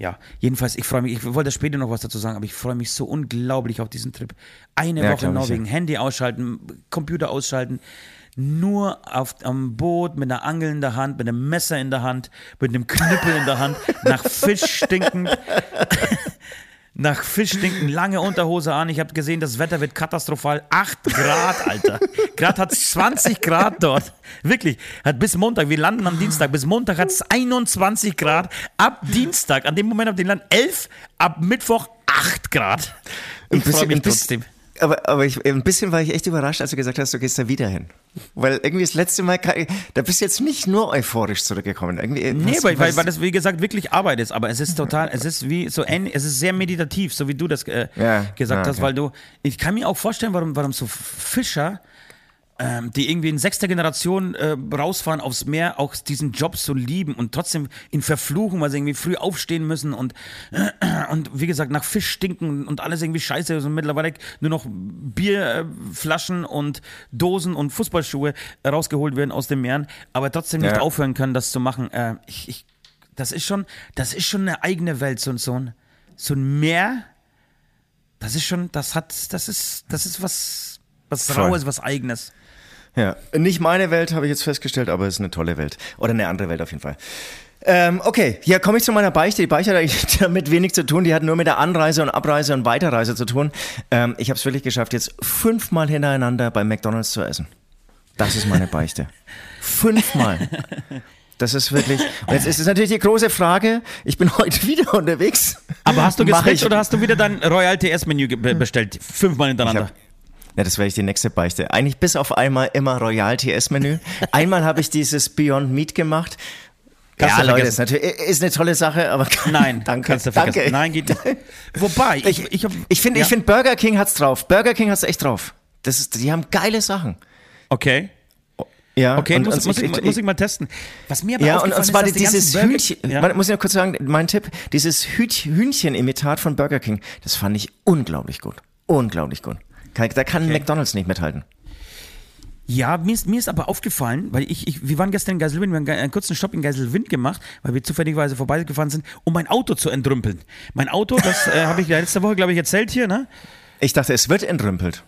ja, jedenfalls, ich freue mich, ich wollte später noch was dazu sagen, aber ich freue mich so unglaublich auf diesen Trip. Eine Ja, Woche in Norwegen, Handy ausschalten, Computer ausschalten, nur auf, am Boot mit einer Angel in der Hand, mit einem Messer in der Hand, mit einem Knüppel in der Hand, nach Fisch stinkend. Nach Fisch stinken, lange Unterhose an. Ich habe gesehen, das Wetter wird katastrophal. 8 Grad, Alter. Grad hat 20 Grad dort. Wirklich. Hat bis Montag, wir landen am Dienstag, bis Montag hat es 21 Grad. Ab Dienstag, an dem Moment, auf dem Land 11, ab Mittwoch 8 Grad. Ich freue mich trotzdem. Aber, aber ich, ein bisschen war ich echt überrascht, als du gesagt hast, du gehst da wieder hin. Weil irgendwie das letzte Mal, kann- da bist du jetzt nicht nur euphorisch zurückgekommen. Irgendwie, Nee, weil, weil, weil das, wie gesagt, wirklich Arbeit ist. Aber es ist total, es ist wie so ähnlich, es ist sehr meditativ, so wie du das äh, Ja, gesagt ja, hast, okay. weil du, ich kann mir auch vorstellen, warum, warum so Fischer, ähm, die irgendwie in sechster Generation äh, rausfahren aufs Meer, auch diesen Job so lieben und trotzdem ihn verfluchen, weil sie irgendwie früh aufstehen müssen und, und wie gesagt, nach Fisch stinken und alles irgendwie scheiße ist und mittlerweile nur noch Bierflaschen und Dosen und Fußballschuhe rausgeholt werden aus den Meeren, aber trotzdem nicht Ja. aufhören können, das zu machen. Äh, ich, ich, das ist schon, das ist schon eine eigene Welt, so, so ein, so ein Meer. Das ist schon, das hat, das ist, das ist was, was Voll. Raues, was Eigenes. Ja, nicht meine Welt, habe ich jetzt festgestellt, aber es ist eine tolle Welt. Oder eine andere Welt auf jeden Fall. Ähm, okay, hier komme ich zu meiner Beichte. Die Beichte hat damit wenig zu tun. Die hat nur mit der Anreise und Abreise und Weiterreise zu tun. Ähm, ich habe es wirklich geschafft, jetzt fünfmal hintereinander bei McDonalds zu essen. Das ist meine Beichte. Fünfmal. Das ist wirklich. Und jetzt ist es natürlich die große Frage. Ich bin heute wieder unterwegs. Aber hast du geswitcht oder hast du wieder dein Royal TS-Menü ge- be- bestellt? Fünfmal hintereinander. Ja, das wäre ich die nächste Beichte. Eigentlich bis auf einmal immer Royal TS-Menü. Einmal habe ich dieses Beyond Meat gemacht. Kannst ja, Leute, ist natürlich ist eine tolle Sache, aber Nein, danke, kannst du vergessen. danke. Nein, geht nicht. Wobei, ich, Ich, ich, ich finde, ja. ich finde Burger King hat's drauf. Burger King hat's echt drauf. Das ist, die haben geile Sachen. Okay. Ja, Okay, und, muss, und muss, ich, muss ich mal testen. Was mir aber ja, und, und zwar ist, dieses Hühnchen, Ja. man, muss ich noch kurz sagen, mein Tipp, dieses Hühnchen-Imitat von Burger King, das fand ich unglaublich gut. Unglaublich gut. Kann, da kann McDonalds nicht mithalten. Ja, mir ist, mir ist aber aufgefallen, weil ich, ich, wir waren gestern in Geiselwind, wir haben einen kurzen Stopp in Geiselwind gemacht, weil wir zufälligerweise vorbeigefahren sind, um mein Auto zu entrümpeln. Mein Auto, das äh, habe ich ja letzte Woche, glaube ich, erzählt hier, ne? Ich dachte, es wird entrümpelt.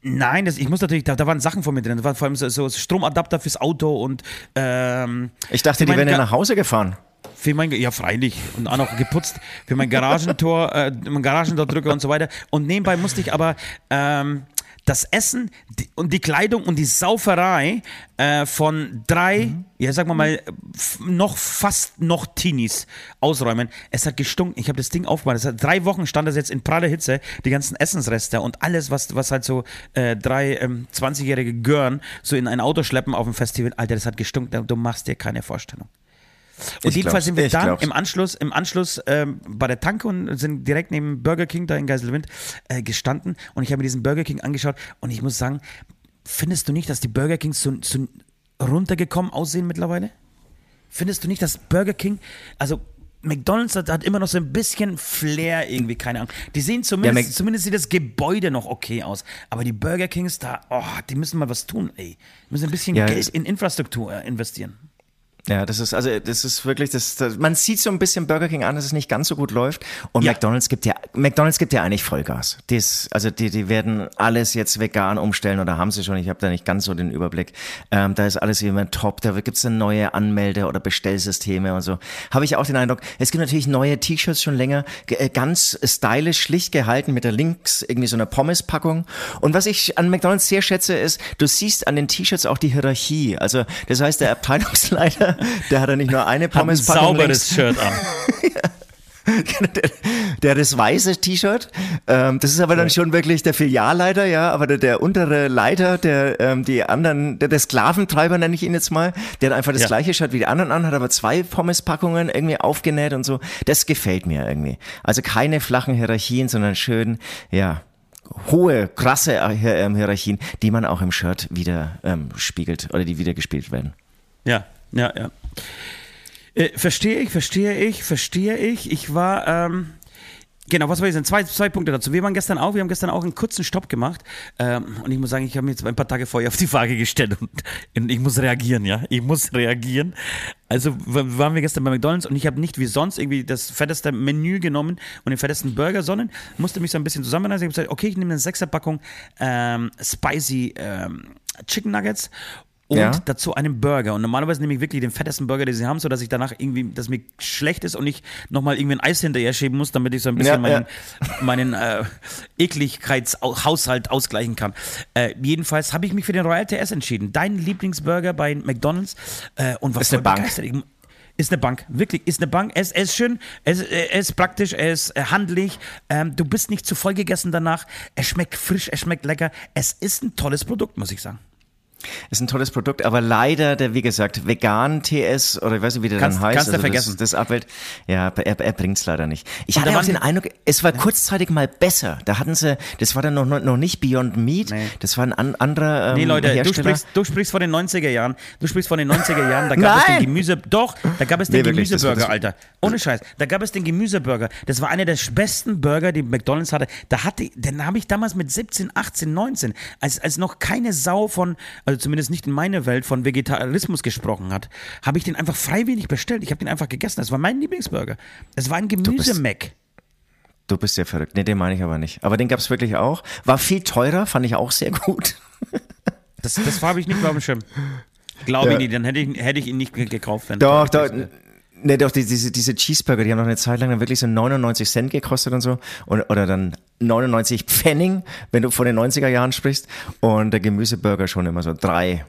Nein, das, ich muss natürlich, da, da waren Sachen von mir drin. Da waren vor allem so, so Stromadapter fürs Auto und ähm, Ich dachte, die werden ja nach Hause gefahren. Für mein, ja, freilich. Und auch noch geputzt. Für mein Garagentor, äh, mein Garagentor-Drücker und so weiter. Und nebenbei musste ich aber ähm, das Essen die, und die Kleidung und die Sauferei äh, von drei, ja, sagen wir mal, noch fast noch Teenies ausräumen. Es hat gestunken. Ich habe das Ding aufgemacht. Es hat drei Wochen stand das jetzt in praller Hitze, die ganzen Essensreste und alles, was, was halt so äh, drei ähm, 20-jährige Gören so in ein Auto schleppen auf dem Festival. Alter, das hat gestunken. Du machst dir keine Vorstellung. Und jedenfalls sind wir dann glaub's. im Anschluss, im Anschluss ähm, bei der Tanke und sind direkt neben Burger King da in Geiselwind äh, gestanden und ich habe mir diesen Burger King angeschaut und ich muss sagen, findest du nicht, dass die Burger Kings so, so runtergekommen aussehen mittlerweile? Findest du nicht, dass Burger King, also McDonalds hat, hat immer noch so ein bisschen Flair irgendwie, keine Ahnung. Die sehen zumindest, Mac- zumindest sieht das Gebäude noch okay aus. Aber die Burger Kings da, oh, die müssen mal was tun, ey. Die müssen ein bisschen Ja, Geld in Infrastruktur äh, investieren. Ja, das ist, also, das ist wirklich, das, das, man sieht so ein bisschen Burger King an, dass es nicht ganz so gut läuft. Und Ja. McDonalds gibt ja, McDonalds gibt ja eigentlich Vollgas. Das, also, die, die werden alles jetzt vegan umstellen oder haben sie schon. Ich habe da nicht ganz so den Überblick. Ähm, da ist alles immer top. Da gibt's dann neue Anmelde- oder Bestellsysteme und so. Habe ich auch den Eindruck. Es gibt natürlich neue T-Shirts schon länger, ge- äh, ganz stylisch, schlicht gehalten mit der links irgendwie so einer Pommes-Packung. Und was ich an McDonalds sehr schätze, ist, du siehst an den T-Shirts auch die Hierarchie. Also, das heißt, der Abteilungsleiter, der hat ja nicht nur eine Hat ein sauberes links, Shirt an. der, der das weiße T-Shirt. Ähm, das ist aber dann schon wirklich der Filialleiter, ja, aber der, der untere Leiter, der ähm, die anderen, der, der Sklaventreiber nenne ich ihn jetzt mal, der einfach das Ja. gleiche Shirt wie die anderen an, hat aber zwei Pommespackungen irgendwie aufgenäht und so. Das gefällt mir irgendwie. Also keine flachen Hierarchien, sondern schön, ja, hohe, krasse äh, ähm, Hierarchien, die man auch im Shirt wieder ähm, spiegelt oder die wieder gespielt werden. Ja, ja, ja. Äh, verstehe ich, verstehe ich, verstehe ich. Ich war, ähm, genau, was war ich denn? Zwei, zwei Punkte dazu. Wir waren gestern auch, wir haben gestern auch einen kurzen Stopp gemacht. Ähm, und ich muss sagen, ich habe mir jetzt ein paar Tage vorher auf die Frage gestellt und, und ich muss reagieren, ja. Ich muss reagieren. Also waren wir gestern bei McDonalds und ich habe nicht wie sonst irgendwie das fetteste Menü genommen und den fettesten Burger, sondern musste mich so ein bisschen zusammenreißen. Ich habe gesagt, okay, ich nehme eine Sechserpackung ähm, Spicy ähm, Chicken Nuggets und Ja. dazu einen Burger. Und normalerweise nehme ich wirklich den fettesten Burger, den sie haben, sodass ich danach irgendwie, dass mir schlecht ist und ich nochmal irgendwie ein Eis hinterher schieben muss, damit ich so ein bisschen Ja, ja. meinen, meinen äh, Ekligkeitshaushalt ausgleichen kann. Äh, jedenfalls habe ich mich für den Royal TS entschieden. Dein Lieblingsburger bei McDonalds. Äh, und was Ist eine Bank. Ich, ist eine Bank, wirklich, ist eine Bank. Es, ist schön, es, es ist praktisch, es ist äh, handlich. Ähm, du bist nicht zu voll gegessen danach. Es schmeckt frisch, es schmeckt lecker. Es ist ein tolles Produkt, muss ich sagen. Ist ein tolles Produkt, aber leider, der, wie gesagt, vegan TS oder ich weiß nicht, wie der Kannst- dann heißt. kannst du das, vergessen. Das Abbild, ja, er, er bringt's leider nicht. Ich da hatte auch den Eindruck, es war kurzzeitig mal besser. Da hatten sie, das war dann noch, noch nicht Beyond Meat, Nee. das war ein an, anderer ähm, Nee, Leute, du Hersteller. sprichst, du sprichst von den 90er Jahren. Du sprichst von den 90er Jahren. Da gab es den Gemüse. Doch, da gab es den Nee, wirklich, das Gemüseburger, das- Alter. Ohne Scheiß. Da gab es den Gemüseburger. Das war einer der besten Burger, die McDonalds hatte. Da hatte, den habe ich damals mit 17, 18, 19, als, als noch keine Sau von, also zumindest nicht in meiner Welt, von Vegetarismus gesprochen hat, habe ich den einfach freiwillig bestellt. Ich habe den einfach gegessen. Das war mein Lieblingsburger. Es war ein Gemüse-Mac. Du bist ja verrückt. Nee, den meine ich aber nicht. Aber den gab's wirklich auch. War viel teurer, fand ich auch sehr gut. Das, das habe ich nicht auf dem Schirm. Glaube Ja. ich nicht. Dann hätte ich, hätte ich ihn nicht ge- gekauft. Wenn Doch, doch. Ne, doch, die, diese, diese Cheeseburger, die haben noch eine Zeit lang dann wirklich so 99 Cent gekostet und so. Und, oder dann 99 Pfennig, wenn du von den 90er Jahren sprichst. Und der Gemüseburger schon immer so drei,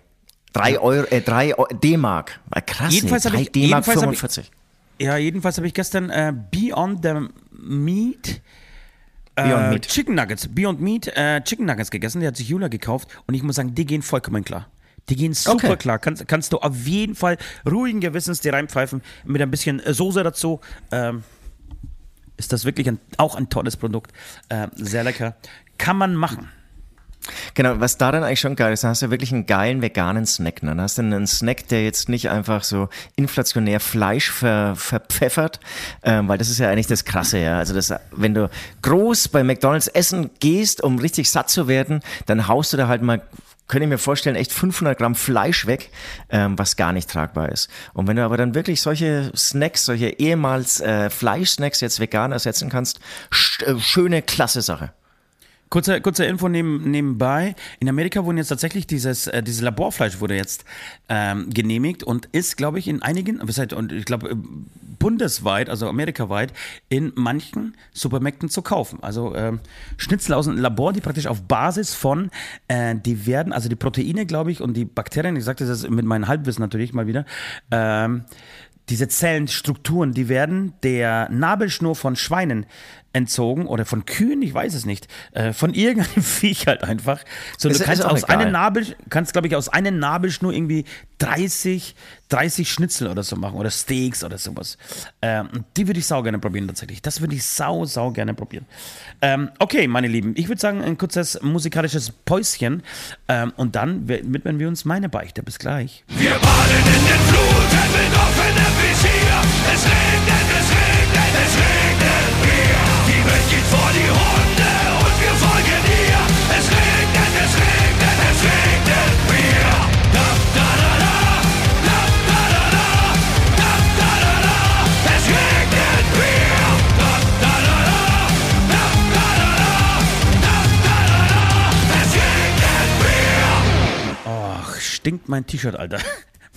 drei Euro, äh, drei D-Mark. War krass, Jedenfalls nee, drei D-Mark jedenfalls hab ich- 45. Ja, jedenfalls habe ich gestern äh, Beyond the Meat. Äh, Beyond Meat. Chicken Nuggets. Beyond Meat äh, Chicken Nuggets gegessen. Die hat sich Jula gekauft. Und ich muss sagen, die gehen vollkommen klar. Die gehen super Okay. klar. Kannst, kannst du auf jeden Fall ruhigen Gewissens dir reinpfeifen. Mit ein bisschen äh, Soße dazu. Ähm, ist das wirklich ein, auch ein tolles Produkt. Äh, sehr lecker. Kann man machen. Genau, was da dann eigentlich schon geil ist, dann hast du wirklich einen geilen veganen Snack. Ne? Dann hast du einen Snack, der jetzt nicht einfach so inflationär Fleisch ver, verpfeffert, ähm, weil das ist ja eigentlich das Krasse, ja. Also das, wenn du groß bei McDonalds essen gehst, um richtig satt zu werden, dann haust du da halt mal könnte ich mir vorstellen, echt 500 Gramm Fleisch weg, ähm, was gar nicht tragbar ist. Und wenn du aber dann wirklich solche Snacks, solche ehemals äh, Fleischsnacks jetzt vegan ersetzen kannst, sch äh, schöne, klasse Sache. Kurze, kurze Info neben, nebenbei. In Amerika wurden jetzt tatsächlich dieses, äh, dieses Laborfleisch wurde jetzt ähm, genehmigt und ist, glaube ich, in einigen, und ich glaube, äh, bundesweit, also amerikaweit, in manchen Supermärkten zu kaufen. Also ähm, Schnitzel aus dem Labor, die praktisch auf Basis von, äh, die werden, also die Proteine, glaube ich, und die Bakterien, ich sagte das mit meinem Halbwissen natürlich mal wieder, ähm, diese Zellenstrukturen, die werden der Nabelschnur von Schweinen entzogen oder von Kühen, ich weiß es nicht, äh, von irgendeinem Viech halt einfach. So, Ist- du ist kannst auch aus einer Nabel, kannst glaube ich aus einer Nabelschnur irgendwie 30, 30 Schnitzel oder so machen oder Steaks oder sowas. Ähm, die würde ich sau gerne probieren tatsächlich. Das würde ich sau, sau gerne probieren. Ähm, okay, meine Lieben, ich würde sagen, ein kurzes musikalisches Päuschen ähm, und dann widmen wir uns meine Beichte. Bis gleich. Wir baden in den Fluten stinkt mein T-Shirt, Alter.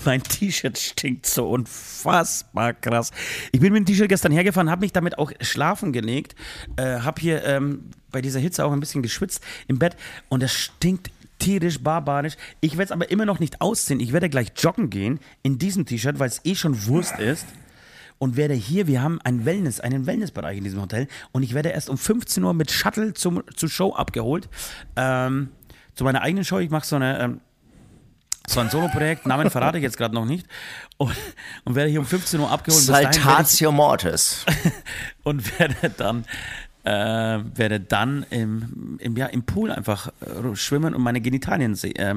Mein T-Shirt stinkt so unfassbar krass. Ich bin mit dem T-Shirt gestern hergefahren, habe mich damit auch schlafen gelegt, äh, habe hier ähm, bei dieser Hitze auch ein bisschen geschwitzt im Bett und es stinkt tierisch, barbarisch. Ich werde es aber immer noch nicht ausziehen. Ich werde gleich joggen gehen in diesem T-Shirt, weil es eh schon Wurst ist. und werde hier, wir haben ein Wellness, einen Wellnessbereich in diesem Hotel und ich werde erst um 15 Uhr mit Shuttle zum, zur Show abgeholt. Ähm, zu meiner eigenen Show, ich mache so eine, ähm, so ein Solo-Projekt, Namen verrate ich jetzt gerade noch nicht. Und, und, werde hier um 15 Uhr abgeholt. Saltatio Mortis. und werde dann, äh, werde dann im, im, ja, im Pool einfach äh, schwimmen und meine Genitalien äh,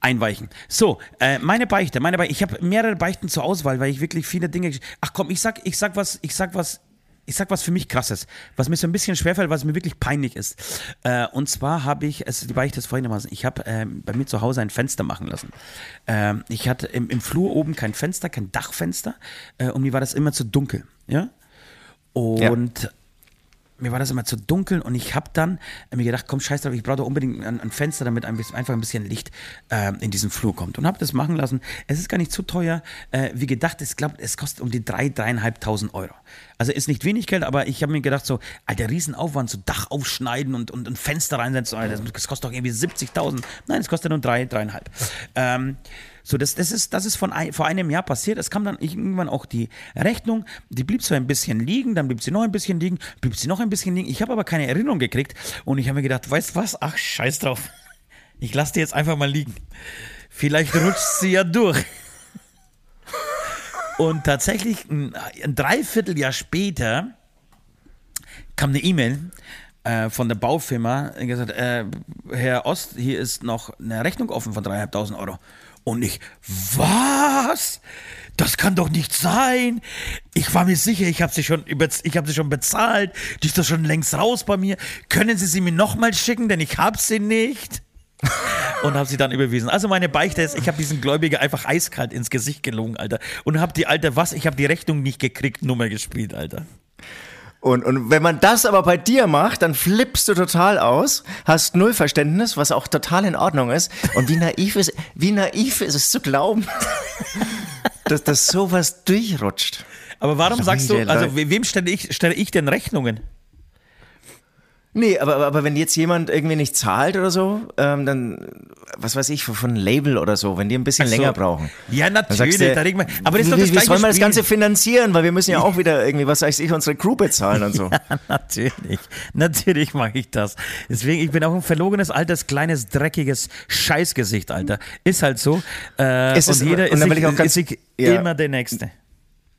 einweichen. So, äh, meine Beichte, meine Beichte. Ich habe mehrere Beichten zur Auswahl, weil ich wirklich viele Dinge. Ach komm, ich sag, ich sag was, ich sag was ich sag was für mich krasses, was mir so ein bisschen schwerfällt, was mir wirklich peinlich ist. Äh, und zwar habe ich, es die Beichte ist folgendermaßen, ich habe äh, bei mir zu Hause ein Fenster machen lassen. Äh, ich hatte im, im, Flur oben kein Fenster, kein Dachfenster äh, und mir war das immer zu dunkel. Ja? Und ja mir war das immer zu dunkel und ich habe dann äh, mir gedacht, komm, scheiß drauf, ich brauche doch unbedingt ein, ein, Fenster, damit ein bisschen, einfach ein bisschen Licht äh, in diesen Flur kommt. Und habe das machen lassen. Es ist gar nicht zu teuer. Äh, wie gedacht, ich glaube, es kostet um die 3.000, 3.500 Euro. Also ist nicht wenig Geld, aber ich habe mir gedacht, so, alter, Riesenaufwand, so Dach aufschneiden und, und ein Fenster reinsetzen, das kostet doch irgendwie 70.000. Nein, es kostet nur 3, 3,5. Ähm, so, das, das ist, das ist von ein, vor einem Jahr passiert. Es kam dann irgendwann auch die Rechnung. Die blieb zwar ein bisschen liegen, dann blieb sie noch ein bisschen liegen, blieb sie noch ein bisschen liegen. Ich habe aber keine Erinnerung gekriegt und ich habe mir gedacht, weißt was? Ach, scheiß drauf. Ich lasse die jetzt einfach mal liegen. Vielleicht rutscht sie ja durch. Und tatsächlich ein, ein Dreivierteljahr später kam eine E-Mail äh, von der Baufirma, gesagt, äh, Herr Ost, hier ist noch eine Rechnung offen von 3.500 Euro. Und ich, was? Das kann doch nicht sein. Ich war mir sicher, ich habe sie, hab sie schon bezahlt. Die ist doch schon längst raus bei mir. Können Sie sie mir nochmal schicken, denn ich habe sie nicht. und habe sie dann überwiesen. Also meine Beichte ist, ich habe diesen Gläubiger einfach eiskalt ins Gesicht gelogen, Alter. Und habe die alte, was? Ich habe die Rechnung nicht gekriegt, Nummer gespielt, Alter. Und, und wenn man das aber bei dir macht, dann flippst du total aus, hast null Verständnis, was auch total in Ordnung ist. Und wie naiv ist, wie naiv ist es zu glauben, dass, dass sowas durchrutscht. Aber warum sagst du, also wem stelle ich, stelle ich denn Rechnungen? Nee, aber, aber wenn jetzt jemand irgendwie nicht zahlt oder so, ähm, dann, was weiß ich, von Label oder so, wenn die ein bisschen so. länger brauchen. Ja, natürlich, du, da man, aber das ist doch das Wie, wie soll man das Ganze finanzieren? Weil wir müssen ja auch wieder irgendwie, was weiß ich, unsere Crew bezahlen und so. ja, natürlich. Natürlich mache ich das. Deswegen, ich bin auch ein verlogenes, altes, kleines, dreckiges Scheißgesicht, Alter. Ist halt so. Äh, ist und jeder und ist, sich, ist sich ja. immer der Nächste.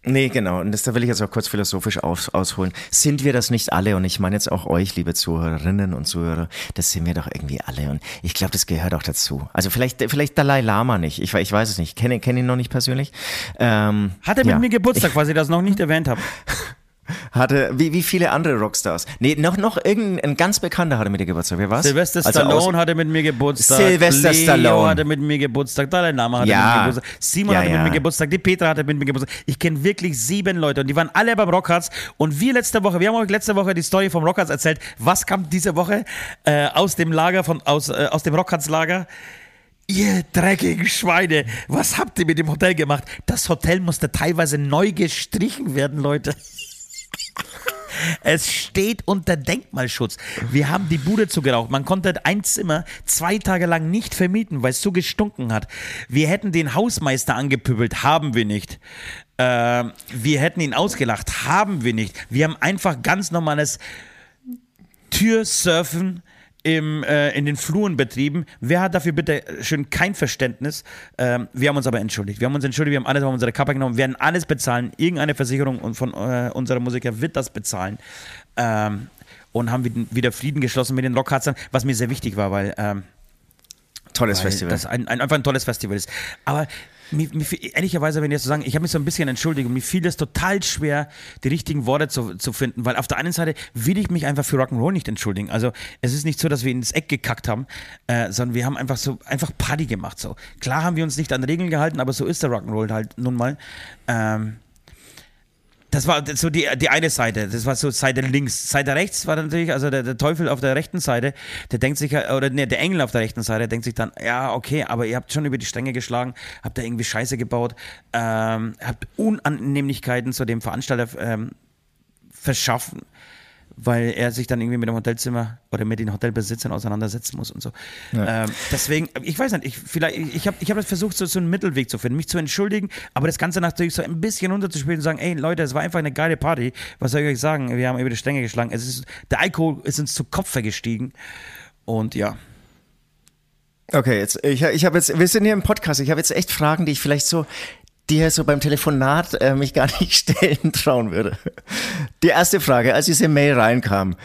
Nee, genau. Und das, da will ich jetzt auch kurz philosophisch aus, ausholen. Sind wir das nicht alle? Und ich meine jetzt auch euch, liebe Zuhörerinnen und Zuhörer, das sind wir doch irgendwie alle. Und ich glaube, das gehört auch dazu. Also vielleicht, vielleicht Dalai Lama nicht. Ich, ich weiß es nicht. Kenne kenn ihn noch nicht persönlich. Ähm, Hat er mit ja. mir Geburtstag, ich, was ich das noch nicht erwähnt habe? hatte, wie, wie viele andere Rockstars. Nee, noch, noch irgendein ganz bekannter hatte mit dir Geburtstag. Wer war's? Sylvester also Stallone hatte mit mir Geburtstag. Sylvester Leo Stallone. hatte mit mir Geburtstag. Dalai Lama hatte ja. mit mir Geburtstag. Simon ja, hatte ja. mit mir Geburtstag. Die Petra hatte mit mir Geburtstag. Ich kenne wirklich sieben Leute und die waren alle beim Rockharz. Und wir letzte Woche, wir haben euch letzte Woche die Story vom Rockharz erzählt. Was kam diese Woche äh, aus dem Lager, von, aus, äh, aus dem Rockharz Lager? Ihr dreckigen Schweine, was habt ihr mit dem Hotel gemacht? Das Hotel musste teilweise neu gestrichen werden, Leute. Es steht unter Denkmalschutz. Wir haben die Bude zugeraucht. Man konnte ein Zimmer zwei Tage lang nicht vermieten, weil es so gestunken hat. Wir hätten den Hausmeister angepübelt, haben wir nicht. Äh, wir hätten ihn ausgelacht, haben wir nicht. Wir haben einfach ganz normales Türsurfen im, äh, in den Fluren betrieben. Wer hat dafür bitte schön kein Verständnis? Ähm, wir haben uns aber entschuldigt. Wir haben uns entschuldigt, wir haben alles auf unsere Kappe genommen, wir werden alles bezahlen. Irgendeine Versicherung von äh, unserer Musiker wird das bezahlen. Ähm, und haben wieder Frieden geschlossen mit den Rockharzern, was mir sehr wichtig war, weil. Ähm, Tolles Festival. Das ein, ein, einfach ein tolles Festival ist. Aber mir, mir, ehrlicherweise, wenn ich jetzt so sagen, ich habe mich so ein bisschen entschuldigt und mir fiel es total schwer, die richtigen Worte zu, zu finden, weil auf der einen Seite will ich mich einfach für Rock'n'Roll nicht entschuldigen. Also es ist nicht so, dass wir ins Eck gekackt haben, äh, sondern wir haben einfach so einfach Party gemacht. So klar haben wir uns nicht an Regeln gehalten, aber so ist der Rock'n'Roll halt nun mal. Ähm, das war so die, die eine Seite, das war so Seite links. Seite rechts war natürlich, also der, der Teufel auf der rechten Seite, der denkt sich, oder nee, der Engel auf der rechten Seite denkt sich dann, ja, okay, aber ihr habt schon über die Stränge geschlagen, habt da irgendwie Scheiße gebaut, ähm, habt Unannehmlichkeiten zu dem Veranstalter ähm, verschaffen weil er sich dann irgendwie mit dem Hotelzimmer oder mit den Hotelbesitzern auseinandersetzen muss und so. Ja. Ähm, deswegen, ich weiß nicht, ich, vielleicht, ich habe ich hab versucht, so, so einen Mittelweg zu finden, mich zu entschuldigen, aber das Ganze natürlich so ein bisschen runterzuspielen und sagen, ey Leute, es war einfach eine geile Party. Was soll ich euch sagen? Wir haben über die Stränge geschlagen. Es ist, der Alkohol ist uns zu Kopf gestiegen. Und ja. Okay, jetzt, ich, ich habe jetzt, wir sind hier im Podcast, ich habe jetzt echt Fragen, die ich vielleicht so dir so beim Telefonat äh, mich gar nicht stellen trauen würde. Die erste Frage, als diese Mail reinkam,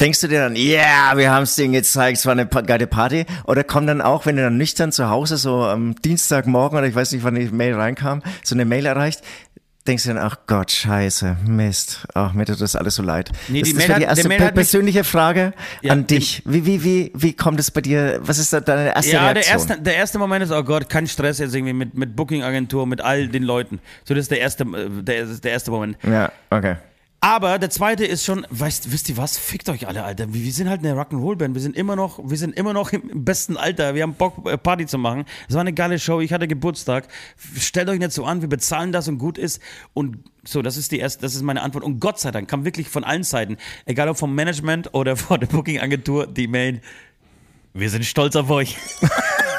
denkst du dir dann, ja, yeah, wir haben es denen gezeigt, es war eine geile Party? Oder kommt dann auch, wenn du dann nüchtern zu Hause so am Dienstagmorgen oder ich weiß nicht, wann die Mail reinkam, so eine Mail erreicht, denkst du dann, ach Gott, scheiße, Mist, ach, mir tut das alles so leid. Nee, das, die das war die erste per persönliche Frage ja, an dich. Wie, wie, wie, wie kommt es bei dir, was ist da deine erste ja, Reaktion? Ja, der erste, der erste Moment ist, oh Gott, kein Stress jetzt irgendwie mit, mit Booking-Agentur, mit all den Leuten. So, das ist der erste, äh, der, der erste Moment. Ja, okay. Aber der zweite ist schon, weißt, wisst ihr was? Fickt euch alle, Alter. Wir sind halt eine Rock'n'Roll-Band. Wir sind immer noch, wir sind immer noch im besten Alter. Wir haben Bock, äh, Party zu machen. Es war eine geile Show. Ich hatte Geburtstag. Stellt euch nicht so an. Wir bezahlen das und gut ist. Und so, das ist die erste, das ist meine Antwort. Und Gott sei Dank kam wirklich von allen Seiten, egal ob vom Management oder von der Booking-Agentur, die Mail. Wir sind stolz auf euch.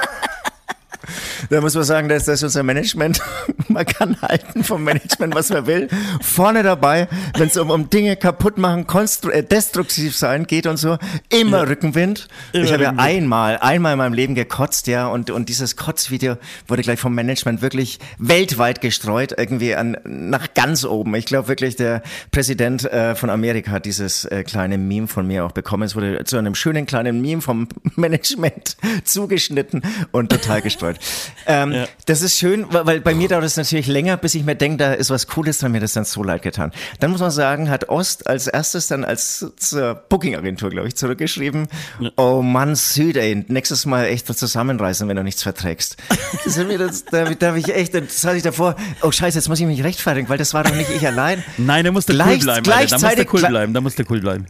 Da muss man sagen, dass das unser Management, man kann halten vom Management, was man will. Vorne dabei, wenn es um, um Dinge kaputt machen, äh, destruktiv sein geht und so, immer ja. Rückenwind. Immer ich habe ja einmal, einmal in meinem Leben gekotzt, ja, und, und dieses Kotzvideo wurde gleich vom Management wirklich weltweit gestreut, irgendwie an, nach ganz oben. Ich glaube wirklich, der Präsident äh, von Amerika hat dieses äh, kleine Meme von mir auch bekommen. Es wurde zu einem schönen kleinen Meme vom Management zugeschnitten und total gestreut. Ähm, ja. Das ist schön, weil bei mir dauert es natürlich länger, bis ich mir denke, da ist was Cooles dran, mir das dann so leid getan. Dann muss man sagen, hat Ost als erstes dann als zur Booking-Agentur, glaube ich, zurückgeschrieben, ja. oh Mann, Süd, ey, nächstes Mal echt zusammenreißen, wenn du nichts verträgst. Das mir das, da, da habe ich echt, das hatte ich davor, oh scheiße, jetzt muss ich mich rechtfertigen, weil das war doch nicht ich allein. Nein, da musste cool bleiben, Alter. da musste cool bleiben, da musste cool bleiben.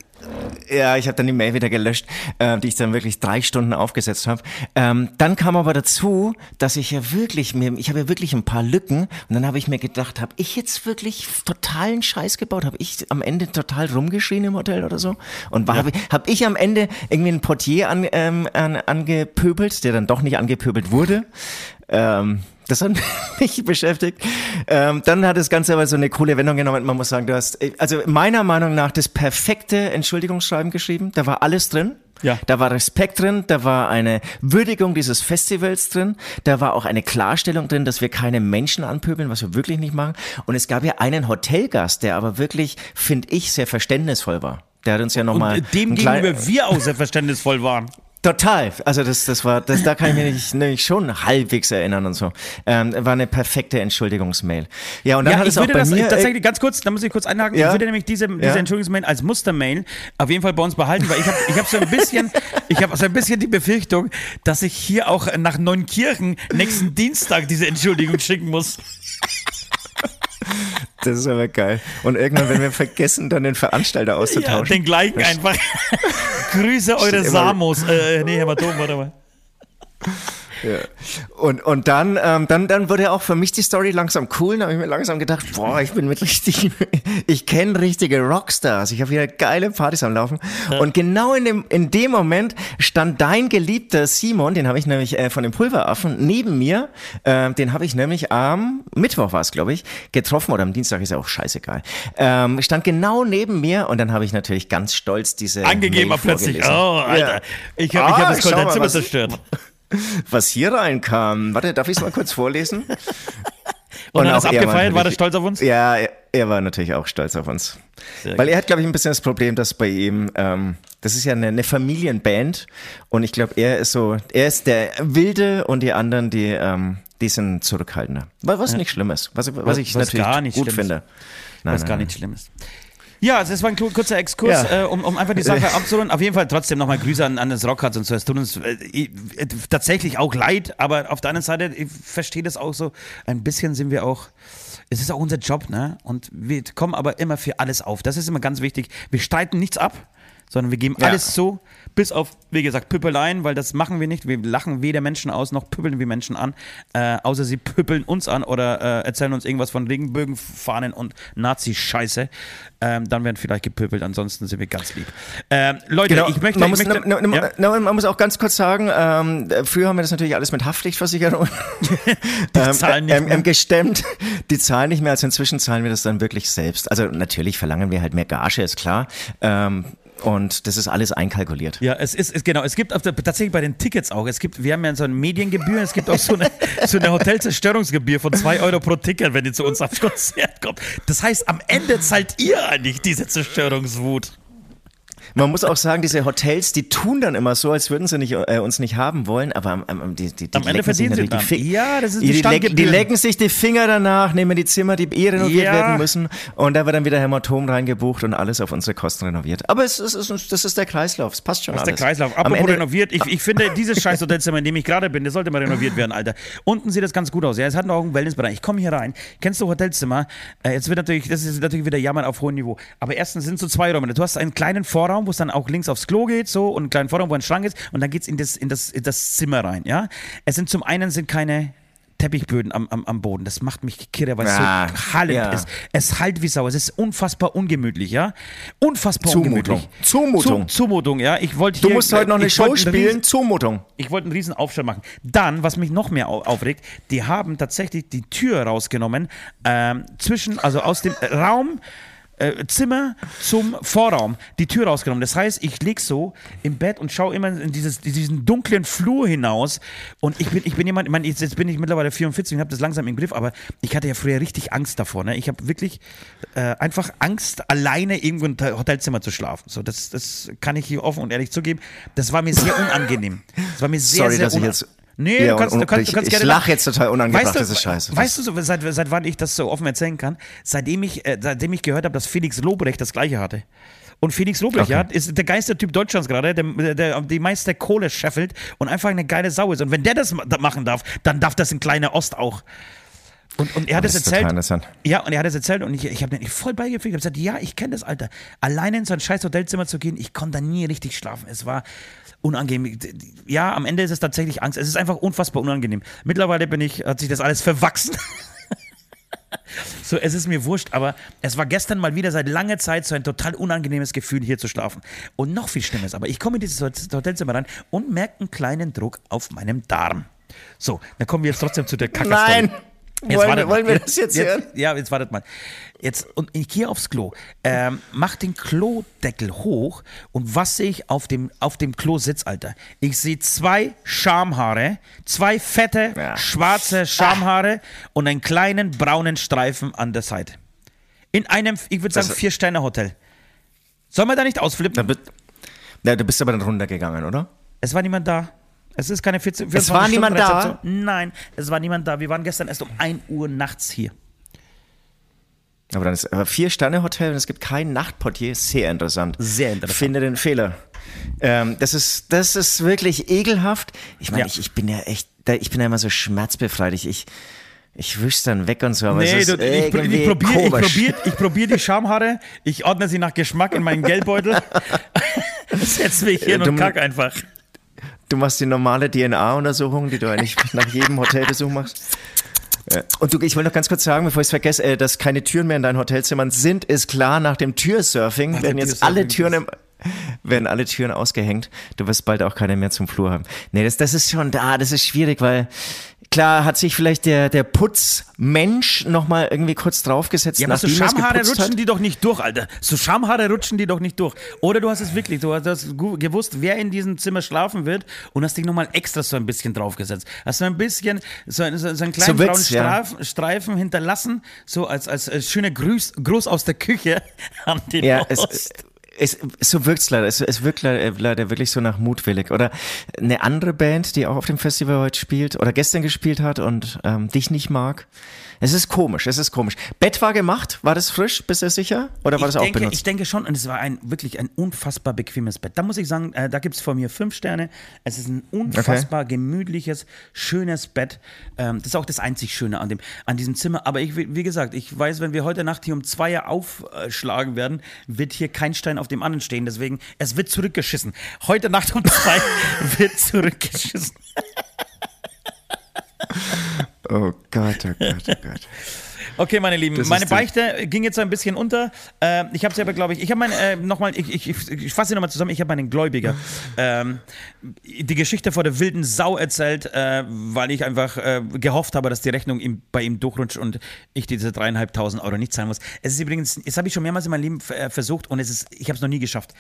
Ja, ich habe dann die Mail wieder gelöscht, äh, die ich dann wirklich drei Stunden aufgesetzt habe. Ähm, dann kam aber dazu, dass ich ja wirklich mir, ich habe ja wirklich ein paar Lücken und dann habe ich mir gedacht, habe ich jetzt wirklich totalen Scheiß gebaut? Habe ich am Ende total rumgeschrien im Hotel oder so? Und ja. habe hab ich am Ende irgendwie einen Portier an, ähm, an, angepöbelt, der dann doch nicht angepöbelt wurde? Ähm, das hat mich beschäftigt. Ähm, dann hat das Ganze aber so eine coole Wendung genommen. Man muss sagen, du hast, also meiner Meinung nach, das perfekte Entschuldigungsschreiben geschrieben. Da war alles drin. Ja. Da war Respekt drin, da war eine Würdigung dieses Festivals drin, da war auch eine Klarstellung drin, dass wir keine Menschen anpöbeln, was wir wirklich nicht machen. Und es gab ja einen Hotelgast, der aber wirklich, finde ich, sehr verständnisvoll war. Der hat uns ja nochmal. Dem gegenüber wir auch sehr verständnisvoll waren. Total. Also das, das war, das, da kann ich mich nämlich schon halbwegs erinnern und so. Ähm, war eine perfekte Entschuldigungsmail. Ja, und dann ja, hat es auch bei das, mir... Tatsächlich, ganz kurz, da muss ich kurz einhaken. Ja? Ich würde nämlich diese, diese ja? Entschuldigungsmail als Mustermail auf jeden Fall bei uns behalten, weil ich habe ich hab so ein bisschen, ich habe so ein bisschen die Befürchtung, dass ich hier auch nach Neunkirchen nächsten Dienstag diese Entschuldigung schicken muss. Das ist aber geil. Und irgendwann, wenn wir vergessen, dann den Veranstalter auszutauschen. Ja, den gleichen einfach. Grüße eure Samos. Äh, nee, Hämatom, warte mal. Ja. Und, und dann, ähm, dann, dann wurde auch für mich die Story langsam cool. Da habe ich mir langsam gedacht, boah, ich bin mit richtig, ich kenne richtige Rockstars. Ich habe hier geile Partys am Laufen. Ja. Und genau in dem, in dem Moment stand dein geliebter Simon, den habe ich nämlich äh, von dem Pulveraffen neben mir. Äh, den habe ich nämlich am Mittwoch war es, glaube ich, getroffen oder am Dienstag ist ja auch scheißegal. Ähm, stand genau neben mir und dann habe ich natürlich ganz stolz diese angegeben plötzlich. Oh, Alter, ja. ich habe ah, ich hab das Kontentzimmer zerstört was hier reinkam. Warte, darf ich es mal kurz vorlesen? Und, und hat er abgefeiert? War er stolz auf uns? Ja, er, er war natürlich auch stolz auf uns. Sehr Weil er hat, glaube ich, ein bisschen das Problem, dass bei ihm, ähm, das ist ja eine, eine Familienband und ich glaube, er ist so, er ist der Wilde und die anderen, die, ähm, die sind zurückhaltender. Was ja. nicht schlimm ist, was, was, was ich was natürlich gut finde. Nein, was nein, gar nicht schlimm ist. Ja, also das war ein kurzer Exkurs, ja. äh, um, um einfach die Sache abzurunden. Auf jeden Fall trotzdem nochmal Grüße an, an das Rockharz und so. Es tut uns äh, äh, tatsächlich auch leid, aber auf der anderen Seite, ich verstehe das auch so, ein bisschen sind wir auch, es ist auch unser Job, ne? Und wir kommen aber immer für alles auf. Das ist immer ganz wichtig. Wir streiten nichts ab sondern wir geben Ja. alles so, bis auf, wie gesagt, Püppeleien, weil das machen wir nicht. Wir lachen weder Menschen aus, noch püppeln wir Menschen an, äh, außer sie püppeln uns an oder äh, erzählen uns irgendwas von Regenbögenfahnen und Nazi-Scheiße. Ähm, dann werden vielleicht gepöbelt, ansonsten sind wir ganz lieb. Ähm, Leute, Genau, ich möchte... man, ich muss, möchte na, na, ja? na, man muss auch ganz kurz sagen, ähm, früher haben wir das natürlich alles mit Haftpflichtversicherung ähm, zahlen nicht ähm, mehr. ähm, gestemmt. Die zahlen nicht mehr, also inzwischen zahlen wir das dann wirklich selbst. Also natürlich verlangen wir halt mehr Gage, ist klar. Und das ist alles einkalkuliert. Ja, es ist, es, genau, es gibt auf der, tatsächlich bei den Tickets auch, es gibt, wir haben ja so eine Mediengebühr, es gibt auch so eine, so eine Hotelzerstörungsgebühr von 2 Euro pro Ticket, wenn ihr zu uns aufs Konzert kommt. Das heißt, am Ende zahlt ihr eigentlich diese Zerstörungswut. Man muss auch sagen, diese Hotels, die tun dann immer so, als würden sie nicht, äh, uns nicht haben wollen, aber am, am, die, die, die Am Ende verdienen sie die Ja, das ist die die, lecken, die lecken sich die Finger danach, nehmen die Zimmer, die eh renoviert Ja. werden müssen und da wird dann wieder Hämatom reingebucht und alles auf unsere Kosten renoviert. Aber es ist, es ist, das ist der Kreislauf, es passt schon Das ist der alles. Kreislauf. Am Apropos Ende- renoviert, ich, ich finde, dieses scheiß Hotelzimmer, in dem ich gerade bin, das sollte mal renoviert werden, Alter. Unten sieht das ganz gut aus. Ja, es hat noch einen Wellnessbereich. Ich komme hier rein. Kennst du Hotelzimmer? Äh, jetzt wird natürlich, das ist natürlich wieder Jammern auf hohem Niveau. Aber erstens sind so zwei Räume. Du hast einen kleinen Vorraum, wo es dann auch links aufs Klo geht, so, und einen kleinen Vorraum, wo ein Schrank ist, und dann geht's in das, in das, in das Zimmer rein, ja. Es sind zum einen sind keine Teppichböden am, am, am Boden. Das macht mich kirre, weil es Ah, so hallend ja. ist. Es halt wie Sau. Es ist unfassbar ungemütlich, ja. Unfassbar Zumutung. ungemütlich. Zumutung. Zu, Zumutung, ja. Ich wollte Du musst heute noch eine Show spielen, riesen- Zumutung. ich wollte einen riesen Aufstand machen. Dann, was mich noch mehr au- aufregt, die haben tatsächlich die Tür rausgenommen, ähm, zwischen, also aus dem Raum, äh, Zimmer zum Vorraum, die Tür rausgenommen. Das heißt, ich lieg so im Bett und schaue immer in dieses, diesen dunklen Flur hinaus. Und ich bin, ich bin jemand, ich meine, jetzt, jetzt bin ich mittlerweile 44 und habe das langsam im Griff, aber ich hatte ja früher richtig Angst davor. Ne? Ich habe wirklich äh, einfach Angst, alleine irgendwo im Hotelzimmer zu schlafen. So, das, das kann ich hier offen und ehrlich zugeben. Das war mir sehr unangenehm. Das war mir sehr, Sorry, sehr dass ich jetzt- Nee, Ja, du kannst, und- du kannst, du kannst ich- gerne ich lach lachen. jetzt total unangebracht, weißt du, das ist scheiße. Weißt du, so, seit, seit wann ich das so offen erzählen kann? Seitdem ich, äh, seitdem ich gehört habe, dass Felix Lobrecht das Gleiche hatte. Und Felix Lobrecht Okay. ja, ist der geilste Typ Deutschlands gerade, der, der, der die meiste Kohle scheffelt und einfach eine geile Sau ist. Und wenn der das ma- machen darf, dann darf das ein kleiner Ost auch. Und, und er hat Das es erzählt. Ja, und er hat es erzählt und ich, ich habe voll beigepflegt. Ich habe gesagt, ja, ich kenne das, Alter. Alleine in so ein scheiß Hotelzimmer zu gehen, ich konnte da nie richtig schlafen. Es war unangenehm. Ja, am Ende ist es tatsächlich Angst. Es ist einfach unfassbar unangenehm. Mittlerweile bin ich, hat sich das alles verwachsen. So, es ist mir wurscht, aber es war gestern mal wieder seit langer Zeit so ein total unangenehmes Gefühl, hier zu schlafen. Und noch viel Schlimmes, aber ich komme in dieses Hot- Hotelzimmer rein und merke einen kleinen Druck auf meinem Darm. So, dann kommen wir jetzt trotzdem zu der Kacke. Nein! Jetzt wollen, wollen wir das jetzt hören? Ja, jetzt wartet mal. Jetzt, und ich gehe aufs Klo, ähm, mach den Klodeckel hoch und was sehe ich auf dem, auf dem Klositz, Alter? Ich sehe zwei Schamhaare, zwei fette, Ja. schwarze Schamhaare und einen kleinen braunen Streifen an der Seite. In einem, ich würde sagen, Das- Vier-Sterne-Hotel. Soll man da nicht Da ausflippen? bist, ja, du bist aber dann runtergegangen, oder? Es war niemand da. Es ist keine 14, 24 war niemand Stunden da? Rezeption. Nein, es war niemand da. Wir waren gestern erst um 1 Uhr nachts hier. Aber dann ist aber vier Sterne Hotel und es gibt keinen Nachtportier. Sehr interessant. Sehr interessant. Finde den Fehler. Ähm, das ist das ist wirklich ekelhaft. Ich meine, Ja. ich, ich bin ja echt, ich bin ja immer so schmerzbefreit. Ich ich, ich wisch dann weg und so. Aber es Nee, ist du, ich, ich probiere ich probier, ich probier die Schamhaare, ich ordne sie nach Geschmack in meinen Geldbeutel, setz mich hin Du- und kack einfach. Du machst die normale DNA-Untersuchung, die du eigentlich nach jedem Hotelbesuch machst. Und du, ich will noch ganz kurz sagen, bevor ich es vergesse, äh, dass keine Türen mehr in deinen Hotelzimmern sind, ist klar, nach dem Türsurfing werden jetzt alle Türen im, werden alle Türen ausgehängt. Du wirst bald auch keine mehr zum Flur haben. Nee, das, das ist schon da, das ist schwierig, weil klar hat sich vielleicht der, der Putzmensch nochmal irgendwie kurz draufgesetzt, Ja, aber so es Schamhaare rutschen hat. die doch nicht durch, Alter. So Schamhaare rutschen die doch nicht durch. Oder du hast es wirklich, du hast gewusst, wer in diesem Zimmer schlafen wird und hast dich nochmal extra so ein bisschen draufgesetzt. Hast so ein bisschen, so, ein- so, so einen kleinen So braunen ja. Streifen, hinterlassen, so als, als, als schöner Gruß, Gruß aus der Küche an den Ja, es, Ost. Es, so wirkt's leider. Es, wirkt leider, leider wirklich so nach mutwillig. Oder eine andere Band, die auch auf dem Festival heute spielt oder gestern gespielt hat und ähm, dich nicht mag. Es ist komisch, es ist komisch. Bett war gemacht, war das frisch, bist du sicher? Oder war das ich auch denke, benutzt? Ich denke schon, und es war ein wirklich ein unfassbar bequemes Bett. Da muss ich sagen, äh, da gibt es von mir fünf Sterne. Es ist ein unfassbar gemütliches, schönes Bett. Ähm, das ist auch das einzig Schöne an, dem, an diesem Zimmer. Aber ich, wie wie gesagt, ich weiß, wenn wir heute Nacht hier um zwei aufschlagen werden, wird hier kein Stein auf dem anderen stehen. Deswegen, es wird zurückgeschissen. Heute Nacht um zwei wird zurückgeschissen. Oh Gott, oh Gott, oh Gott. Okay, meine Lieben, Das meine Beichte ging jetzt ein bisschen unter. Äh, ich habe es aber, glaube ich, ich habe mein, äh, nochmal, ich, ich, ich, ich fasse nochmal zusammen, ich habe meinen Gläubiger ähm, die Geschichte vor der wilden Sau erzählt, äh, weil ich einfach äh, gehofft habe, dass die Rechnung ihm, bei ihm durchrutscht und ich diese dreieinhalbtausend Euro nicht zahlen muss. Es ist übrigens, das habe ich schon mehrmals in meinem Leben äh, versucht und es ist, ich habe es noch nie geschafft.